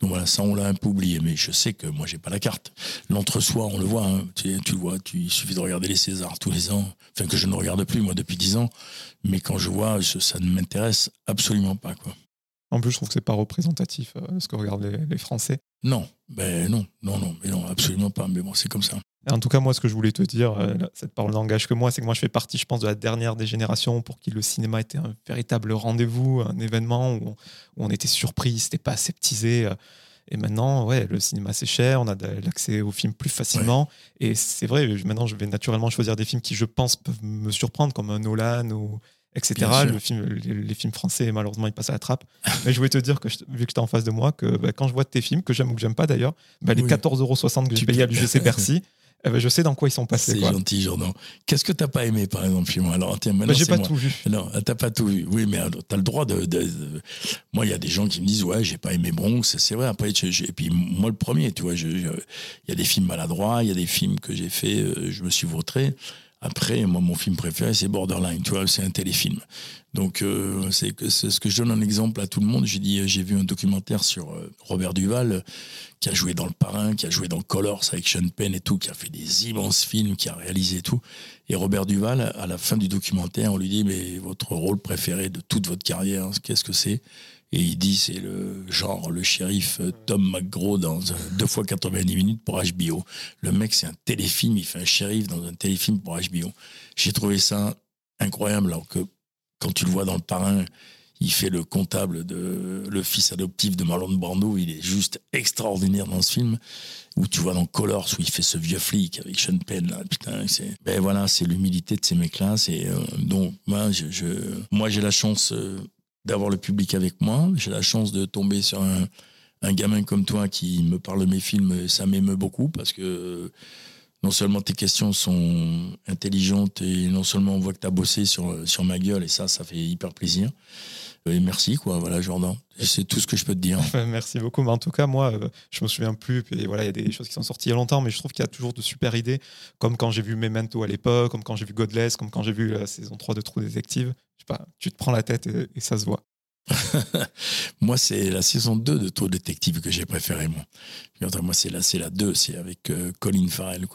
Speaker 1: Donc voilà, ça on l'a un peu oublié, mais je sais que moi j'ai pas la carte. L'entre-soi, on le voit, hein. tu, le vois, tu, il suffit de regarder les Césars tous les ans, enfin que je ne regarde plus moi depuis dix ans, mais quand je vois, ça ne m'intéresse absolument pas. quoi.
Speaker 2: En plus, je trouve que c'est pas représentatif euh, ce que regardent les, les Français.
Speaker 1: Non, ben non, non, non, mais non, absolument pas. Mais bon, c'est comme ça.
Speaker 2: En tout cas, moi, ce que je voulais te dire, euh, cette parole n'engage que moi, c'est que moi, je fais partie, je pense, de la dernière des générations pour qui le cinéma était un véritable rendez-vous, un événement où on, était surpris, c'était pas aseptisé. Euh. Et maintenant, ouais, le cinéma c'est cher, on a l'accès aux films plus facilement. Et c'est vrai, maintenant je vais naturellement choisir des films qui, je pense, peuvent me surprendre, comme un Nolan ou etc. Le film, les, films français, malheureusement, ils passent à la trappe. Mais je voulais te dire que, vu que tu es en face de moi, que bah, quand je vois tes films, que j'aime ou que j'aime pas d'ailleurs, bah, les 14,60 euros que j'ai payé à l'UGC Bercy, eh ben, je sais dans quoi ils sont passés.
Speaker 1: C'est gentil, Jordan. Qu'est-ce que t'as pas aimé, par exemple, chez moi? Alors, tiens,
Speaker 2: maintenant, bah, j'ai pas tout vu.
Speaker 1: Non, t'as pas tout vu. Oui, mais tu as le droit de. Moi, il y a des gens qui me disent, ouais, j'ai pas aimé Bronx. C'est vrai. Après, et puis moi, le premier, tu vois, il y a des films maladroits, il y a des films que j'ai fait, euh, je me suis vautré. Après, moi, mon film préféré, c'est Borderline. Tu vois, c'est un téléfilm. Donc, euh, c'est ce que je donne un exemple à tout le monde. J'ai dit, j'ai vu un documentaire sur euh, Robert Duval, qui a joué dans Le Parrain, qui a joué dans Colors avec Sean Penn et tout, qui a fait des immenses films, qui a réalisé tout. Et Robert Duval, à la fin du documentaire, on lui dit, mais votre rôle préféré de toute votre carrière, qu'est-ce que c'est? Et il dit c'est le genre le shérif euh, Tom McGraw dans 2 fois 90 minutes pour HBO. Le mec c'est un téléfilm, il fait un shérif dans un téléfilm pour HBO. J'ai trouvé ça incroyable alors que quand tu le vois dans le parrain, il fait le comptable de le fils adoptif de Marlon Brando. Il est juste extraordinaire dans ce film. Où tu vois dans Colors où il fait ce vieux flic avec Sean Penn là. Putain, c'est ben voilà, c'est l'humilité de ces mecs-là. C'est euh, donc moi, je, moi j'ai la chance euh, d'avoir le public avec moi. J'ai la chance de tomber sur un, gamin comme toi qui me parle de mes films. Ça m'émeut beaucoup parce que euh, non seulement tes questions sont intelligentes et non seulement on voit que tu as bossé sur, sur ma gueule et ça, ça fait hyper plaisir. Et merci, quoi. Voilà, Jordan. C'est tout ce que je peux te dire.
Speaker 2: Merci beaucoup. En tout cas, moi, euh, je me souviens plus. Voilà, il y a des choses qui sont sorties il y a longtemps, mais je trouve qu'il y a toujours de super idées, comme quand j'ai vu Memento à l'époque, comme quand j'ai vu Godless, comme quand j'ai vu la saison 3 de True Detective. Tu te prends la tête et, ça se voit.
Speaker 1: moi, c'est la saison 2 de True Detective que j'ai préféré, moi. Moi, c'est la, la 2, c'est avec euh, Colin Farrell,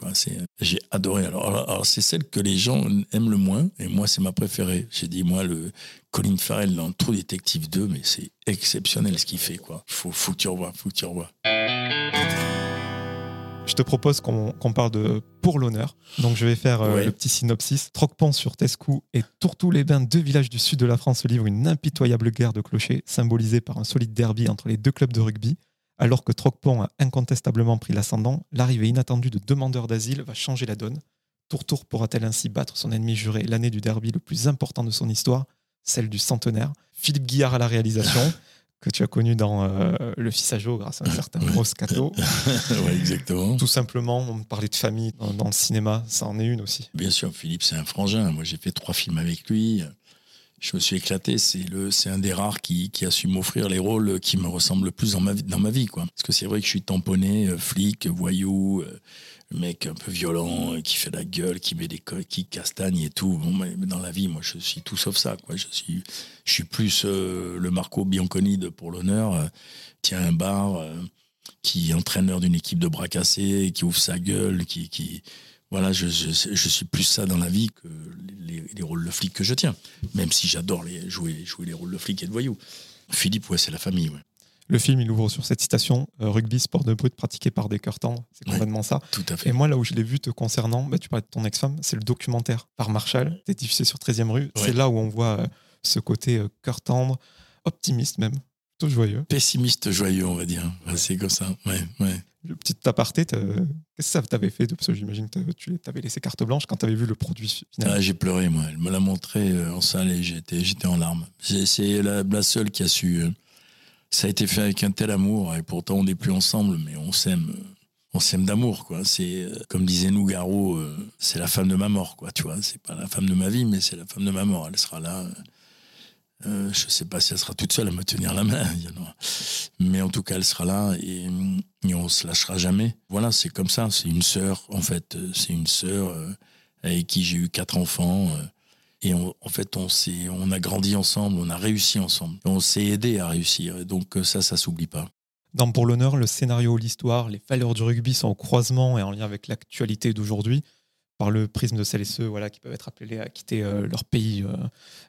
Speaker 1: j'ai adoré. Alors, alors, c'est celle que les gens aiment le moins, et moi, c'est ma préférée. J'ai dit, moi, le Colin Farrell dans True Detective 2, mais c'est exceptionnel ce qu'il fait, quoi. Faut, faut que tu revoies, faut que tu revoies.
Speaker 2: Je te propose qu'on parle de Pour l'honneur. Donc, je vais faire euh, le petit synopsis. Troquepont sur Tescou et Tourtou-les-Bains, deux villages du sud de la France, livrent une impitoyable guerre de clochers, symbolisée par un solide derby entre les deux clubs de rugby. Alors que Troquepont a incontestablement pris l'ascendant, l'arrivée inattendue de demandeurs d'asile va changer la donne. Tour-Tour pourra-t-elle ainsi battre son ennemi juré l'année du derby le plus important de son histoire, celle du centenaire? Philippe Guillard à la réalisation, que tu as connu dans euh, Le Fils à Joe grâce à un certain
Speaker 1: Ouais.
Speaker 2: Moscato.
Speaker 1: ouais, exactement.
Speaker 2: Tout simplement, on me parlait de famille dans, dans le cinéma, ça en est une aussi.
Speaker 1: Bien sûr, Philippe, c'est un frangin. Moi, j'ai fait trois films avec lui. Je me suis éclaté. C'est le, c'est un des rares qui, qui a su m'offrir les rôles qui me ressemblent le plus dans ma vie, dans ma vie, quoi. Parce que c'est vrai que je suis tamponné, euh, flic, voyou, euh, mec un peu violent, euh, qui fait la gueule, qui met des qui castagne et tout. Mais dans la vie, moi, je suis tout sauf ça. Je suis, je suis plus euh, le Marco Bianconi de pour l'honneur. euh, tient un bar, euh, qui est entraîneur d'une équipe de bras cassés, qui ouvre sa gueule, qui, qui, voilà, je, je, suis plus ça dans la vie que les, les rôles de flic que je tiens. Même si j'adore jouer, jouer les rôles de flic et de voyou. Philippe, ouais, c'est la famille, ouais.
Speaker 2: Le film, il ouvre sur cette citation euh, rugby, sport de brut pratiqué par des cœurs tendres. C'est
Speaker 1: Ouais.
Speaker 2: complètement ça.
Speaker 1: Tout à
Speaker 2: Et
Speaker 1: fait.
Speaker 2: moi, là où je l'ai vu te concernant, bah, tu parlais de ton ex-femme, c'est le documentaire par Marshall, c'est diffusé sur 13e rue. C'est là où on voit euh, ce côté euh, cœur tendre, optimiste même, plutôt joyeux.
Speaker 1: Pessimiste joyeux, on va dire. Ouais, c'est comme ça. Ouais, ouais.
Speaker 2: Le petit aparté, t'as- qu'est-ce que ça t'avait fait de- Parce que j'imagine que tu t'avais laissé carte blanche quand t'avais vu le produit final.
Speaker 1: Ah, j'ai pleuré, moi. Elle me l'a montré euh, en salle et j'étais, en larmes. C'est, c'est la, la seule qui a su. Ça a été fait avec un tel amour et pourtant on n'est plus ensemble, mais on s'aime. On s'aime d'amour, quoi. C'est euh, comme disait Nougaro, euh, c'est la femme de ma mort, quoi. Tu vois, c'est pas la femme de ma vie, mais c'est la femme de ma mort. Elle sera là. euh, je sais pas si elle sera toute seule à me tenir la main, mais en tout cas, elle sera là et, et on se lâchera jamais. Voilà, c'est comme ça. C'est une sœur, en fait. C'est une sœur avec qui j'ai eu quatre enfants. Et en fait, on, on a grandi ensemble, on a réussi ensemble. On s'est aidé à réussir. Et donc, euh, ça, ça s'oublie pas.
Speaker 2: Dans Pour l'honneur, le scénario, l'histoire, les valeurs du rugby sont au croisement et en lien avec l'actualité d'aujourd'hui, par le prisme de celles et ceux voilà, qui peuvent être appelés à quitter euh, leur pays, euh,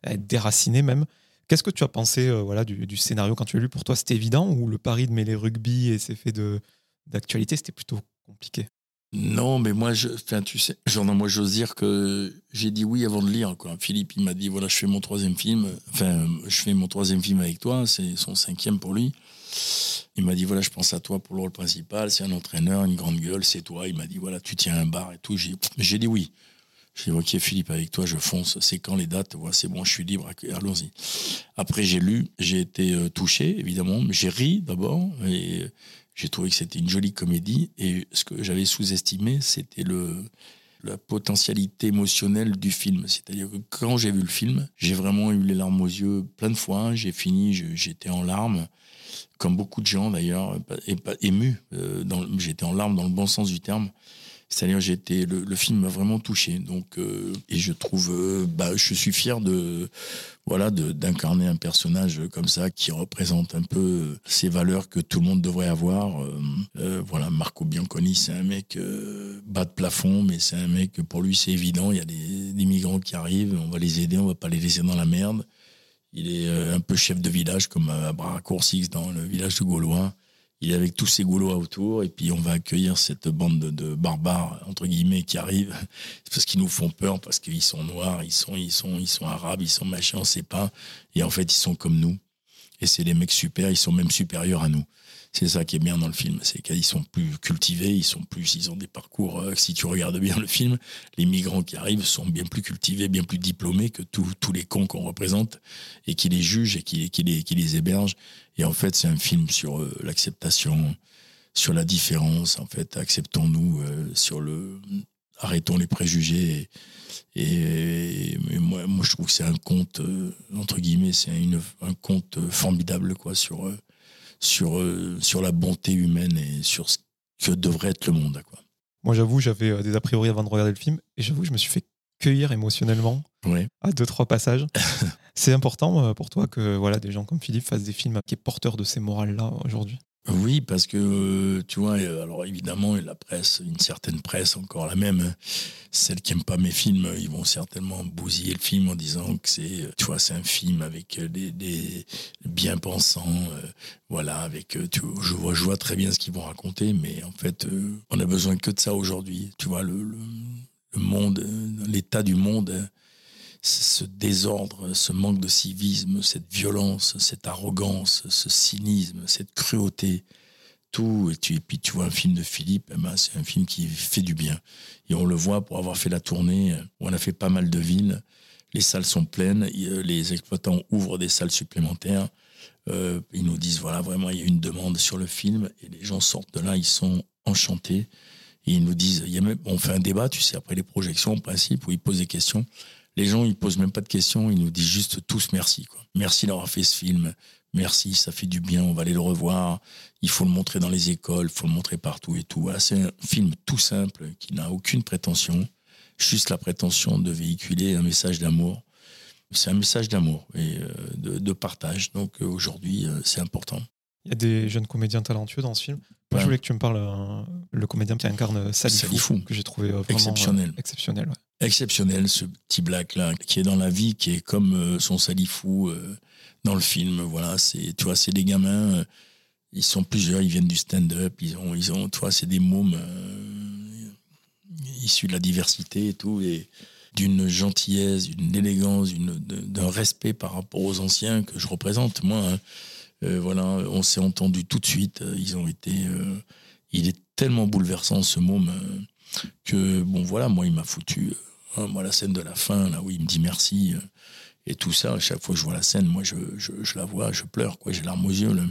Speaker 2: à être déracinés même. Qu'est-ce que tu as pensé voilà, du, du scénario quand tu l'as lu? Pour toi, c'était évident ou le pari de mêler rugby et ses faits d'actualité, c'était plutôt compliqué?
Speaker 1: Non, mais moi, je, enfin, tu sais, genre, moi, j'ose dire que j'ai dit oui avant de lire. Philippe, il m'a dit voilà, je fais mon troisième film. Enfin, je fais mon troisième film avec toi. C'est son cinquième pour lui. Il m'a dit voilà, je pense à toi pour le rôle principal. C'est un entraîneur, une grande gueule, c'est toi. Il m'a dit voilà, tu tiens un bar et tout. J'ai, dit oui. J'ai dit ok, Philippe, avec toi, je fonce. C'est quand les dates c'est bon, je suis libre. Allons-y. Après, j'ai lu, j'ai été euh, touché, évidemment. mais J'ai ri d'abord j'ai trouvé que c'était une jolie comédie. Et ce que j'avais sous-estimé, c'était le la potentialité émotionnelle du film. C'est-à-dire que quand j'ai vu le film, j'ai vraiment eu les larmes aux yeux plein de fois. J'ai fini, j'étais en larmes, comme beaucoup de gens d'ailleurs, et pas ému. euh, j'étais en larmes dans le bon sens du terme. C'est-à-dire, j'étais le, le film m'a vraiment touché. Donc, euh, et je trouve, euh, bah, je suis fier de, voilà, d'incarner un personnage comme ça qui représente un peu ces valeurs que tout le monde devrait avoir. Euh, euh, voilà, Marco Bianconi, c'est un mec euh, bas de plafond, mais c'est un mec pour lui c'est évident. Il y a des, migrants qui arrivent, on va les aider, on va pas les laisser dans la merde. Il est euh, un peu chef de village comme à Bracourcix dans le village de Gaulois. Il est avec tous ses goulots autour, et puis on va accueillir cette bande de, de barbares, entre guillemets, qui arrivent, parce qu'ils nous font peur, parce qu'ils sont noirs, ils sont, ils, sont, ils sont arabes, ils sont machins, on sait pas. Et en fait, ils sont comme nous. Et c'est des mecs super, ils sont même supérieurs à nous. C'est ça qui est bien dans le film, c'est qu'ils sont plus cultivés, ils sont plus, ils ont des parcours. euh, si tu regardes bien le film, les migrants qui arrivent sont bien plus cultivés, bien plus diplômés que tous les cons qu'on représente et qui les jugent et qui, les, qui les hébergent. Et en fait, c'est un film sur euh, l'acceptation, sur la différence. En fait, acceptons-nous euh, sur le, arrêtons les préjugés. Et, moi, moi, je trouve que c'est un conte entre guillemets, c'est un conte formidable quoi sur euh, sur euh, sur la bonté humaine et sur ce que devrait être le monde quoi.
Speaker 2: Moi, j'avoue, j'avais euh, des a priori avant de regarder le film, et j'avoue, je me suis fait cueillir émotionnellement
Speaker 1: Ouais.
Speaker 2: à deux, trois passages. c'est important euh, pour toi que voilà, des gens comme Philippe fassent des films qui est porteur de ces morales-là aujourd'hui?
Speaker 1: Oui, parce que, euh, tu vois, euh, alors évidemment, la presse, une certaine presse, encore la même, hein, celles qui n'aiment pas mes films, ils vont certainement bousiller le film en disant que c'est, euh, tu c'est un film avec des, bien-pensants, voilà, avec, je vois, très bien ce qu'ils vont raconter, mais en fait, on a besoin que de ça aujourd'hui. Tu vois, le, monde, l'état du monde, euh, ce désordre, ce manque de civisme, cette violence, cette arrogance, ce cynisme, cette cruauté, tout. Et, puis tu vois un film de Philippe, eh ben, c'est un film qui fait du bien. Et on le voit pour avoir fait la tournée, où on a fait pas mal de villes. Les salles sont pleines, les exploitants ouvrent des salles supplémentaires. Euh, ils nous disent, voilà, vraiment, il y a une demande sur le film. Et les gens sortent de là, ils sont enchantés. Et ils nous disent, on fait un débat, tu sais, après les projections, en principe, où ils posent des questions. Les gens, ils posent même pas de questions, ils nous disent juste tous merci. Quoi. Merci d'avoir fait ce film. Merci, ça fait du bien, on va aller le revoir. Il faut le montrer dans les écoles, il faut le montrer partout et tout. Voilà, c'est un film tout simple qui n'a aucune prétention, juste la prétention de véhiculer un message d'amour. C'est un message d'amour et euh, de, de partage. Donc euh, aujourd'hui, euh, c'est important.
Speaker 2: Il y a des jeunes comédiens talentueux dans ce film. Moi,
Speaker 1: Ouais.
Speaker 2: je voulais que tu me parles euh, le comédien qui incarne Salifou,
Speaker 1: Salifou.
Speaker 2: que j'ai trouvé euh, vraiment
Speaker 1: Exceptionnel.
Speaker 2: euh, exceptionnel. ouais.
Speaker 1: Exceptionnel, ce petit black là, qui est dans la vie, qui est comme euh, son salifou euh, dans le film. Voilà, c'est, tu vois, c'est des gamins, euh, ils sont plusieurs, ils viennent du stand-up, ils ont, ils ont, tu vois, c'est des mômes issus de la diversité et tout, et d'une gentillesse, d'une élégance, d'un respect par rapport aux anciens que je représente, moi. hein. Voilà, on s'est entendu tout de suite. Ils ont été, il est tellement bouleversant ce môme que bon voilà, moi il m'a foutu. euh, hein, moi la scène de la fin là où il me dit merci euh, et tout ça. À chaque fois que je vois la scène, moi je, la vois, je pleure quoi, j'ai larmes aux yeux. Le,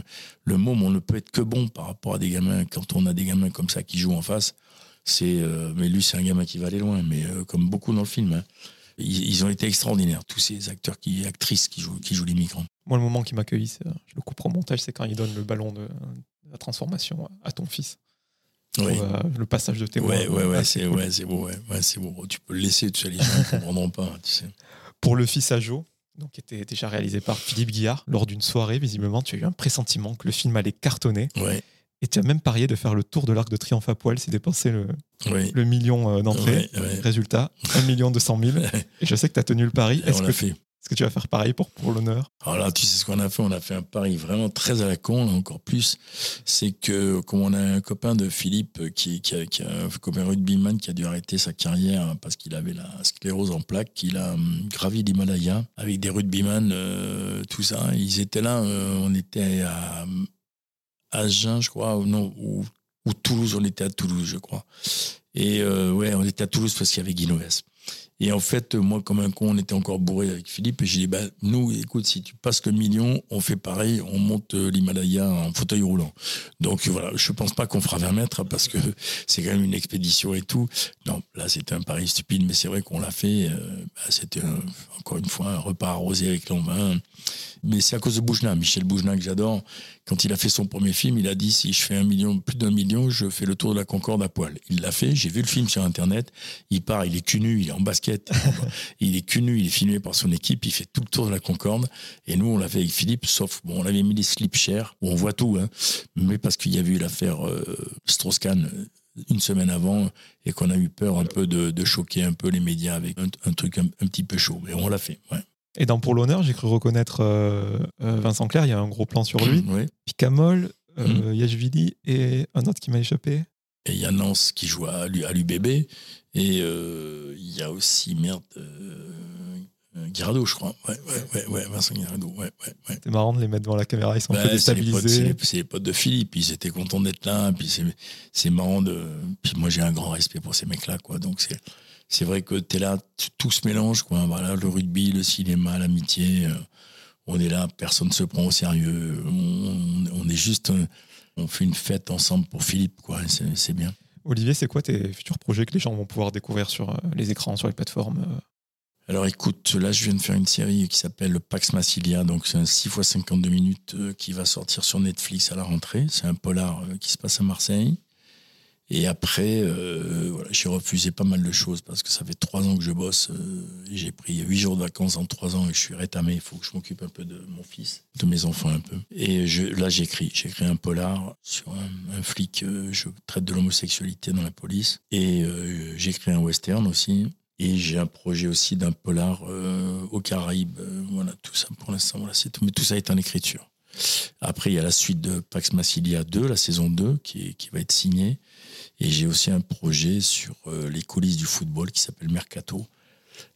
Speaker 1: le môme, on ne peut être que bon par rapport à des gamins. Quand on a des gamins comme ça qui jouent en face, c'est euh, mais lui c'est un gamin qui va aller loin, mais comme beaucoup dans le film. hein. Ils, ont été extraordinaires, tous ces acteurs qui, actrices qui jouent, qui jouent les migrants.
Speaker 2: Moi, le moment qui m'accueille, je le coupe au montage, c'est quand il donne le ballon de la transformation à ton fils.
Speaker 1: Oui.
Speaker 2: euh, le passage de témoin.
Speaker 1: Ouais, ouais,
Speaker 2: euh,
Speaker 1: ouais,
Speaker 2: assez
Speaker 1: c'est
Speaker 2: cool.
Speaker 1: ouais, c'est beau, ouais, ouais, c'est beau. Tu peux le laisser, tu sais, les gens ne comprendront pas, tu sais.
Speaker 2: Pour le fils à Joe, donc, qui était déjà réalisé par Philippe Guillard, lors d'une soirée, visiblement, tu as eu un pressentiment que le film allait cartonner.
Speaker 1: Ouais,
Speaker 2: Et tu as même parié de faire le tour de l'Arc de Triomphe à poil, c'est dépenser le,
Speaker 1: ouais.
Speaker 2: le million euh, d'entrées.
Speaker 1: Ouais, ouais.
Speaker 2: Résultat, 1 million 200 000. Et je sais que tu as tenu le pari. Est-ce que,
Speaker 1: fait.
Speaker 2: Est-ce que tu vas faire pareil pour, pour l'honneur?
Speaker 1: Alors tu sais ce qu'on a fait? On a fait un pari vraiment très à la con, encore plus. C'est que, comme on a un copain de Philippe, qui, qui, a, qui a un copain rugbyman qui a dû arrêter sa carrière parce qu'il avait la sclérose en plaques, qu'il a hum, gravi l'Himalaya avec des rugbyman, euh, tout ça. Ils étaient là, euh, on était à Agen, je crois, ou non, ou, ou Toulouse, on était à Toulouse, je crois. Et euh, ouais, on était à Toulouse parce qu'il y avait Guinoès. Et en fait, moi, comme un con, on était encore bourré avec Philippe. Et j'ai dit, bah, nous, écoute, si tu passes le million, on fait pareil, on monte euh, l'Himalaya en fauteuil roulant. Donc voilà, je pense pas qu'on fera 20 mètres parce que c'est quand même une expédition et tout. Non, là, c'était un pari stupide, mais c'est vrai qu'on l'a fait. euh, bah, c'était encore une fois un repas arrosé avec l'envin. Mais c'est à cause de Boujna, Michel Boujna que j'adore. Quand il a fait son premier film, il a dit si je fais un million, plus d'un million, je fais le tour de la Concorde à poil. Il l'a fait. J'ai vu le film sur Internet. Il part, il est cul nu, il est en basket, il est cul nu, il est filmé par son équipe, il fait tout le tour de la Concorde. Et nous, on l'a fait avec Philippe, sauf bon, on avait mis les slips chers où on voit tout, hein, mais parce qu'il y a eu l'affaire euh, Strauss-Kahn euh, une semaine avant et qu'on a eu peur un peu de, de choquer un peu les médias avec un, un truc un, un petit peu chaud. Mais on l'a fait. Ouais.
Speaker 2: Et dans Pour l'honneur, j'ai cru reconnaître euh, euh, Vincent Clerc, il y a un gros plan sur lui. Picamol, euh, Yashvili et un autre qui m'a échappé.
Speaker 1: Et il y a Nance qui joue à l'UBB. Et euh, il y a aussi, merde, Guirado, je crois. Ouais, ouais, ouais, Vincent Guirado. Ouais, ouais, ouais.
Speaker 2: C'est marrant de les mettre devant la caméra, ils sont un
Speaker 1: Bah,
Speaker 2: peu déstabilisés.
Speaker 1: C'est les, potes de Philippe, ils étaient contents d'être là. Puis c'est, marrant de. Puis moi, j'ai un grand respect pour ces mecs-là, quoi. Donc c'est, c'est vrai que t'es là, t- tout se mélange, quoi. Voilà, le rugby, le cinéma, l'amitié. euh, on est là, personne ne se prend au sérieux. On, on est juste. euh, on fait une fête ensemble pour Philippe, quoi. C'est, bien.
Speaker 2: Olivier, c'est quoi tes futurs projets que les gens vont pouvoir découvrir sur euh, les écrans, sur les plateformes euh
Speaker 1: Alors écoute, là je viens de faire une série qui s'appelle le Pax Massilia, donc c'est un 6 x 52 minutes euh, qui va sortir sur Netflix à la rentrée. C'est un polar euh, qui se passe à Marseille. Et après, euh, voilà, j'ai refusé pas mal de choses parce que ça fait trois ans que je bosse. j'ai pris huit jours de vacances en trois ans et je suis rétamé. Il faut que je m'occupe un peu de mon fils, de mes enfants un peu. Et là j'écris. J'écris un polar sur un, un flic. je traite de l'homosexualité dans la police. Et j'écris un western aussi. Et j'ai un projet aussi d'un polar euh, aux Caraïbes. Euh, voilà, tout ça pour l'instant, voilà, c'est tout. Mais tout ça est en écriture. Après, il y a la suite de Pax Massilia 2, la saison 2, qui, qui va être signée. Et j'ai aussi un projet sur euh, les coulisses du football qui s'appelle Mercato.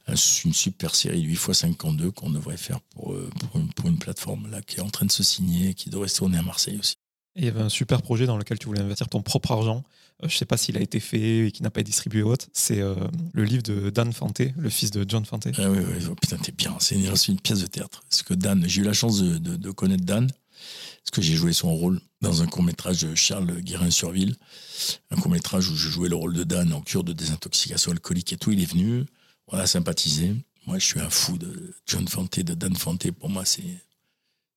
Speaker 1: Un- une super série de 8 x 52 qu'on devrait faire pour, euh, pour, une, pour une plateforme là, qui est en train de se signer, qui devrait se tourner à Marseille aussi.
Speaker 2: Il y avait un super projet dans lequel tu voulais investir ton propre argent. Euh, je sais pas s'il a été fait et qui n'a pas été distribué ou autre. C'est euh, le livre de Dan Fante, le fils de John Fante.
Speaker 1: Ah oui, oui, oh, putain, t'es bien. C'est une, pièce de théâtre. Parce que Dan, j'ai eu la chance de, de- connaître Dan, parce que j'ai joué son rôle dans un court-métrage de Charles Guérin-Surville? Un court-métrage où je jouais le rôle de Dan en cure de désintoxication alcoolique et tout. Il est venu, on a sympathisé. Moi, je suis un fou de John Fante, de Dan Fante. Pour moi, c'est.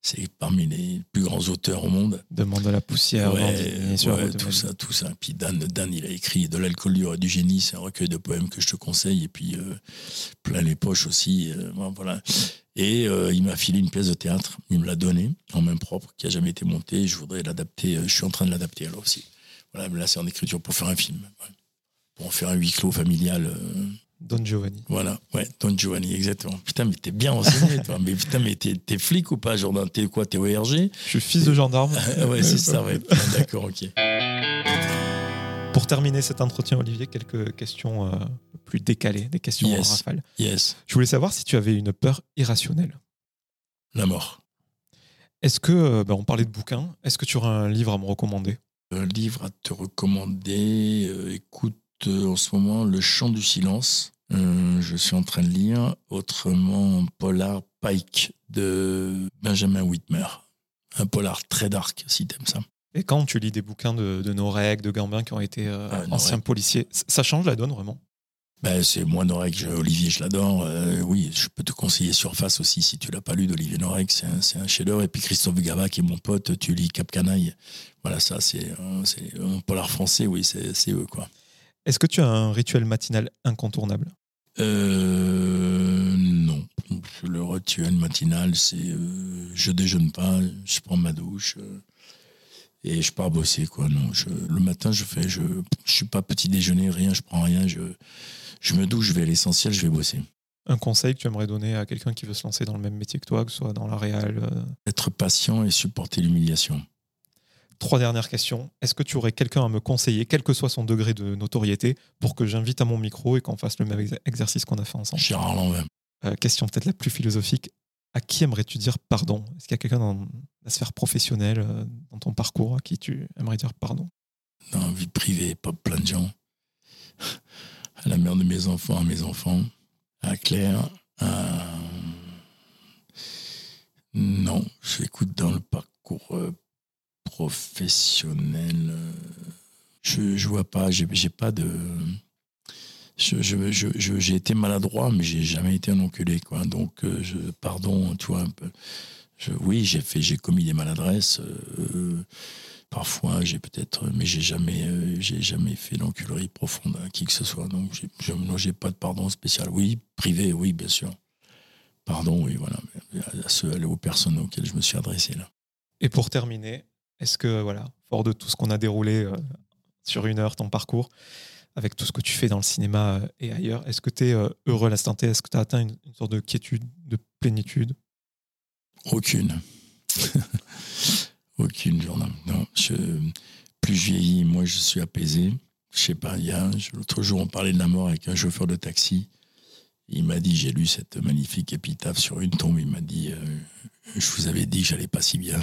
Speaker 1: C'est parmi les plus grands auteurs au monde.
Speaker 2: Demande à la poussière,
Speaker 1: Ouais, ouais,
Speaker 2: route de
Speaker 1: tout ça, tout ça. Puis Dan, Dan, il a écrit De l'alcool dur et du génie, c'est un recueil de poèmes que je te conseille. Et puis euh, plein les poches aussi. euh, voilà. Et euh, il m'a filé une pièce de théâtre. Il me l'a donnée en main propre, qui a jamais été montée. Je voudrais l'adapter. Je suis en train de l'adapter alors aussi. Voilà, mais là c'est en écriture pour faire un film. ouais. Pour en faire un huis clos familial.
Speaker 2: Don Giovanni.
Speaker 1: voilà, ouais, Don Giovanni, exactement. Putain, mais t'es bien renseigné, toi. Mais putain, mais t'es t'es flic ou pas, Jordan T'es quoi T'es ORG
Speaker 2: Je suis fils de gendarme.
Speaker 1: Ah ouais, c'est ça, ouais. Putain, D'accord, ok.
Speaker 2: Pour terminer cet entretien, Olivier, quelques questions euh, plus décalées, des questions en
Speaker 1: Yes.
Speaker 2: rafale.
Speaker 1: Yes,
Speaker 2: Je voulais savoir si tu avais une peur irrationnelle.
Speaker 1: la mort.
Speaker 2: Est-ce que, euh, ben, on parlait de bouquins, est-ce que tu aurais un livre à me recommander?
Speaker 1: Un livre à te recommander. euh, écoute, euh, en ce moment, Le Chant du silence. Euh, je suis en train de lire. Autrement, Polar Pike de Benjamin Whitmer. Un polar très dark, si t'aimes ça.
Speaker 2: Et quand tu lis des bouquins de, de Norek, de Gambin qui ont été euh,
Speaker 1: Ah, Norek.
Speaker 2: anciens policiers, ça change la donne vraiment?
Speaker 1: Ben, c'est moi, Norek, Olivier, je l'adore. Euh, oui, je peux te conseiller Surface aussi, si tu l'as pas lu d'Olivier Norek. C'est un, un chef-d'œuvre. Et puis Christophe Gava, qui est mon pote, tu lis Cap Canaille. Voilà, ça, c'est un polar français, oui, c'est c'est eux, quoi.
Speaker 2: Est-ce que tu as un rituel matinal incontournable?
Speaker 1: Euh, non. Le rituel matinal, c'est euh, je déjeune pas, je prends ma douche euh, et je pars bosser quoi. Non, je, le matin je fais, je, je suis pas petit déjeuner, rien, je prends rien, je, je me douche, je vais à l'essentiel, je vais bosser.
Speaker 2: Un conseil que tu aimerais donner à quelqu'un qui veut se lancer dans le même métier que toi, que ce soit dans la réal euh,
Speaker 1: Être patient et supporter l'humiliation.
Speaker 2: Trois dernières questions. Est-ce que tu aurais quelqu'un à me conseiller, quel que soit son degré de notoriété, pour que j'invite à mon micro et qu'on fasse le même ex- exercice qu'on a fait ensemble?
Speaker 1: Gérard Lanvin.
Speaker 2: Euh, Question peut-être la plus philosophique. À qui aimerais-tu dire pardon? Est-ce qu'il y a quelqu'un dans la sphère professionnelle, euh, dans ton parcours, à qui tu aimerais dire pardon?
Speaker 1: Dans la vie privée, pas plein de gens. À la mère de mes enfants, à mes enfants, à Claire, à... Non, j'écoute dans le parcours euh, professionnel. euh, je, je vois pas, j'ai j'ai pas de. Je, je, je- je- j'ai été maladroit, mais j'ai jamais été un enculé, quoi. Donc, euh, pardon, tu vois, oui, j'ai fait, j'ai commis des maladresses. euh, parfois, j'ai peut-être, mais j'ai jamais, j'ai jamais fait l'enculerie profonde à qui que ce soit. Donc, j'ai, j'ai pas de pardon spécial. Oui, privé, oui, bien sûr. Pardon, oui, voilà, à, ceux, aux personnes auxquelles je me suis adressé là.
Speaker 2: Et pour terminer, est-ce que, voilà, fort de tout ce qu'on a déroulé euh, sur une heure, ton parcours, avec tout ce que tu fais dans le cinéma euh, et ailleurs, est-ce que tu es heureux à l'instant T? Est-ce que tu as atteint une, sorte de quiétude, de plénitude?
Speaker 1: Aucune. Aucune, Jordan. Non, plus je vieillis, moi je suis apaisé. Je sais pas, il y a l'autre jour on parlait de la mort avec un chauffeur de taxi. Il m'a dit, j'ai lu cette magnifique épitaphe sur une tombe. Il m'a dit, euh, je vous avais dit que j'allais pas si bien.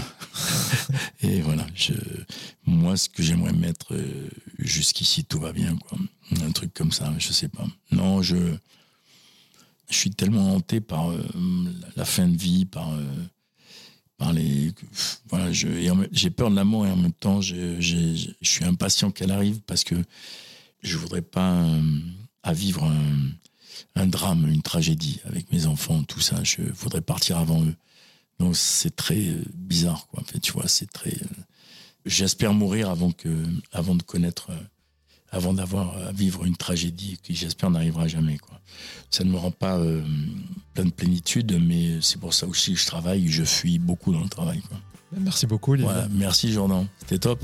Speaker 1: et voilà, moi, ce que j'aimerais mettre euh, jusqu'ici, tout va bien, quoi. Un truc comme ça, je sais pas. Non, je, suis tellement hanté par euh, la fin de vie, par, par les, voilà, j'ai peur de la mort et en même temps, je, suis impatient qu'elle arrive parce que je voudrais pas vivre un drame, une tragédie avec mes enfants, tout ça. Je voudrais partir avant eux. Donc c'est très euh, bizarre, quoi. En fait, tu vois, c'est très. Euh, j'espère mourir avant que, avant de connaître, euh, avant d'avoir à vivre une tragédie qui, j'espère, n'arrivera jamais, quoi. Ça ne me rend pas plein de plénitude, mais c'est pour ça aussi que je travaille. Je fuis beaucoup dans le travail, quoi.
Speaker 2: Merci beaucoup, Olivier.
Speaker 1: merci, Jordan. C'était top.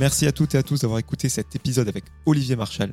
Speaker 2: Merci à toutes et à tous d'avoir écouté cet épisode avec Olivier Marchal.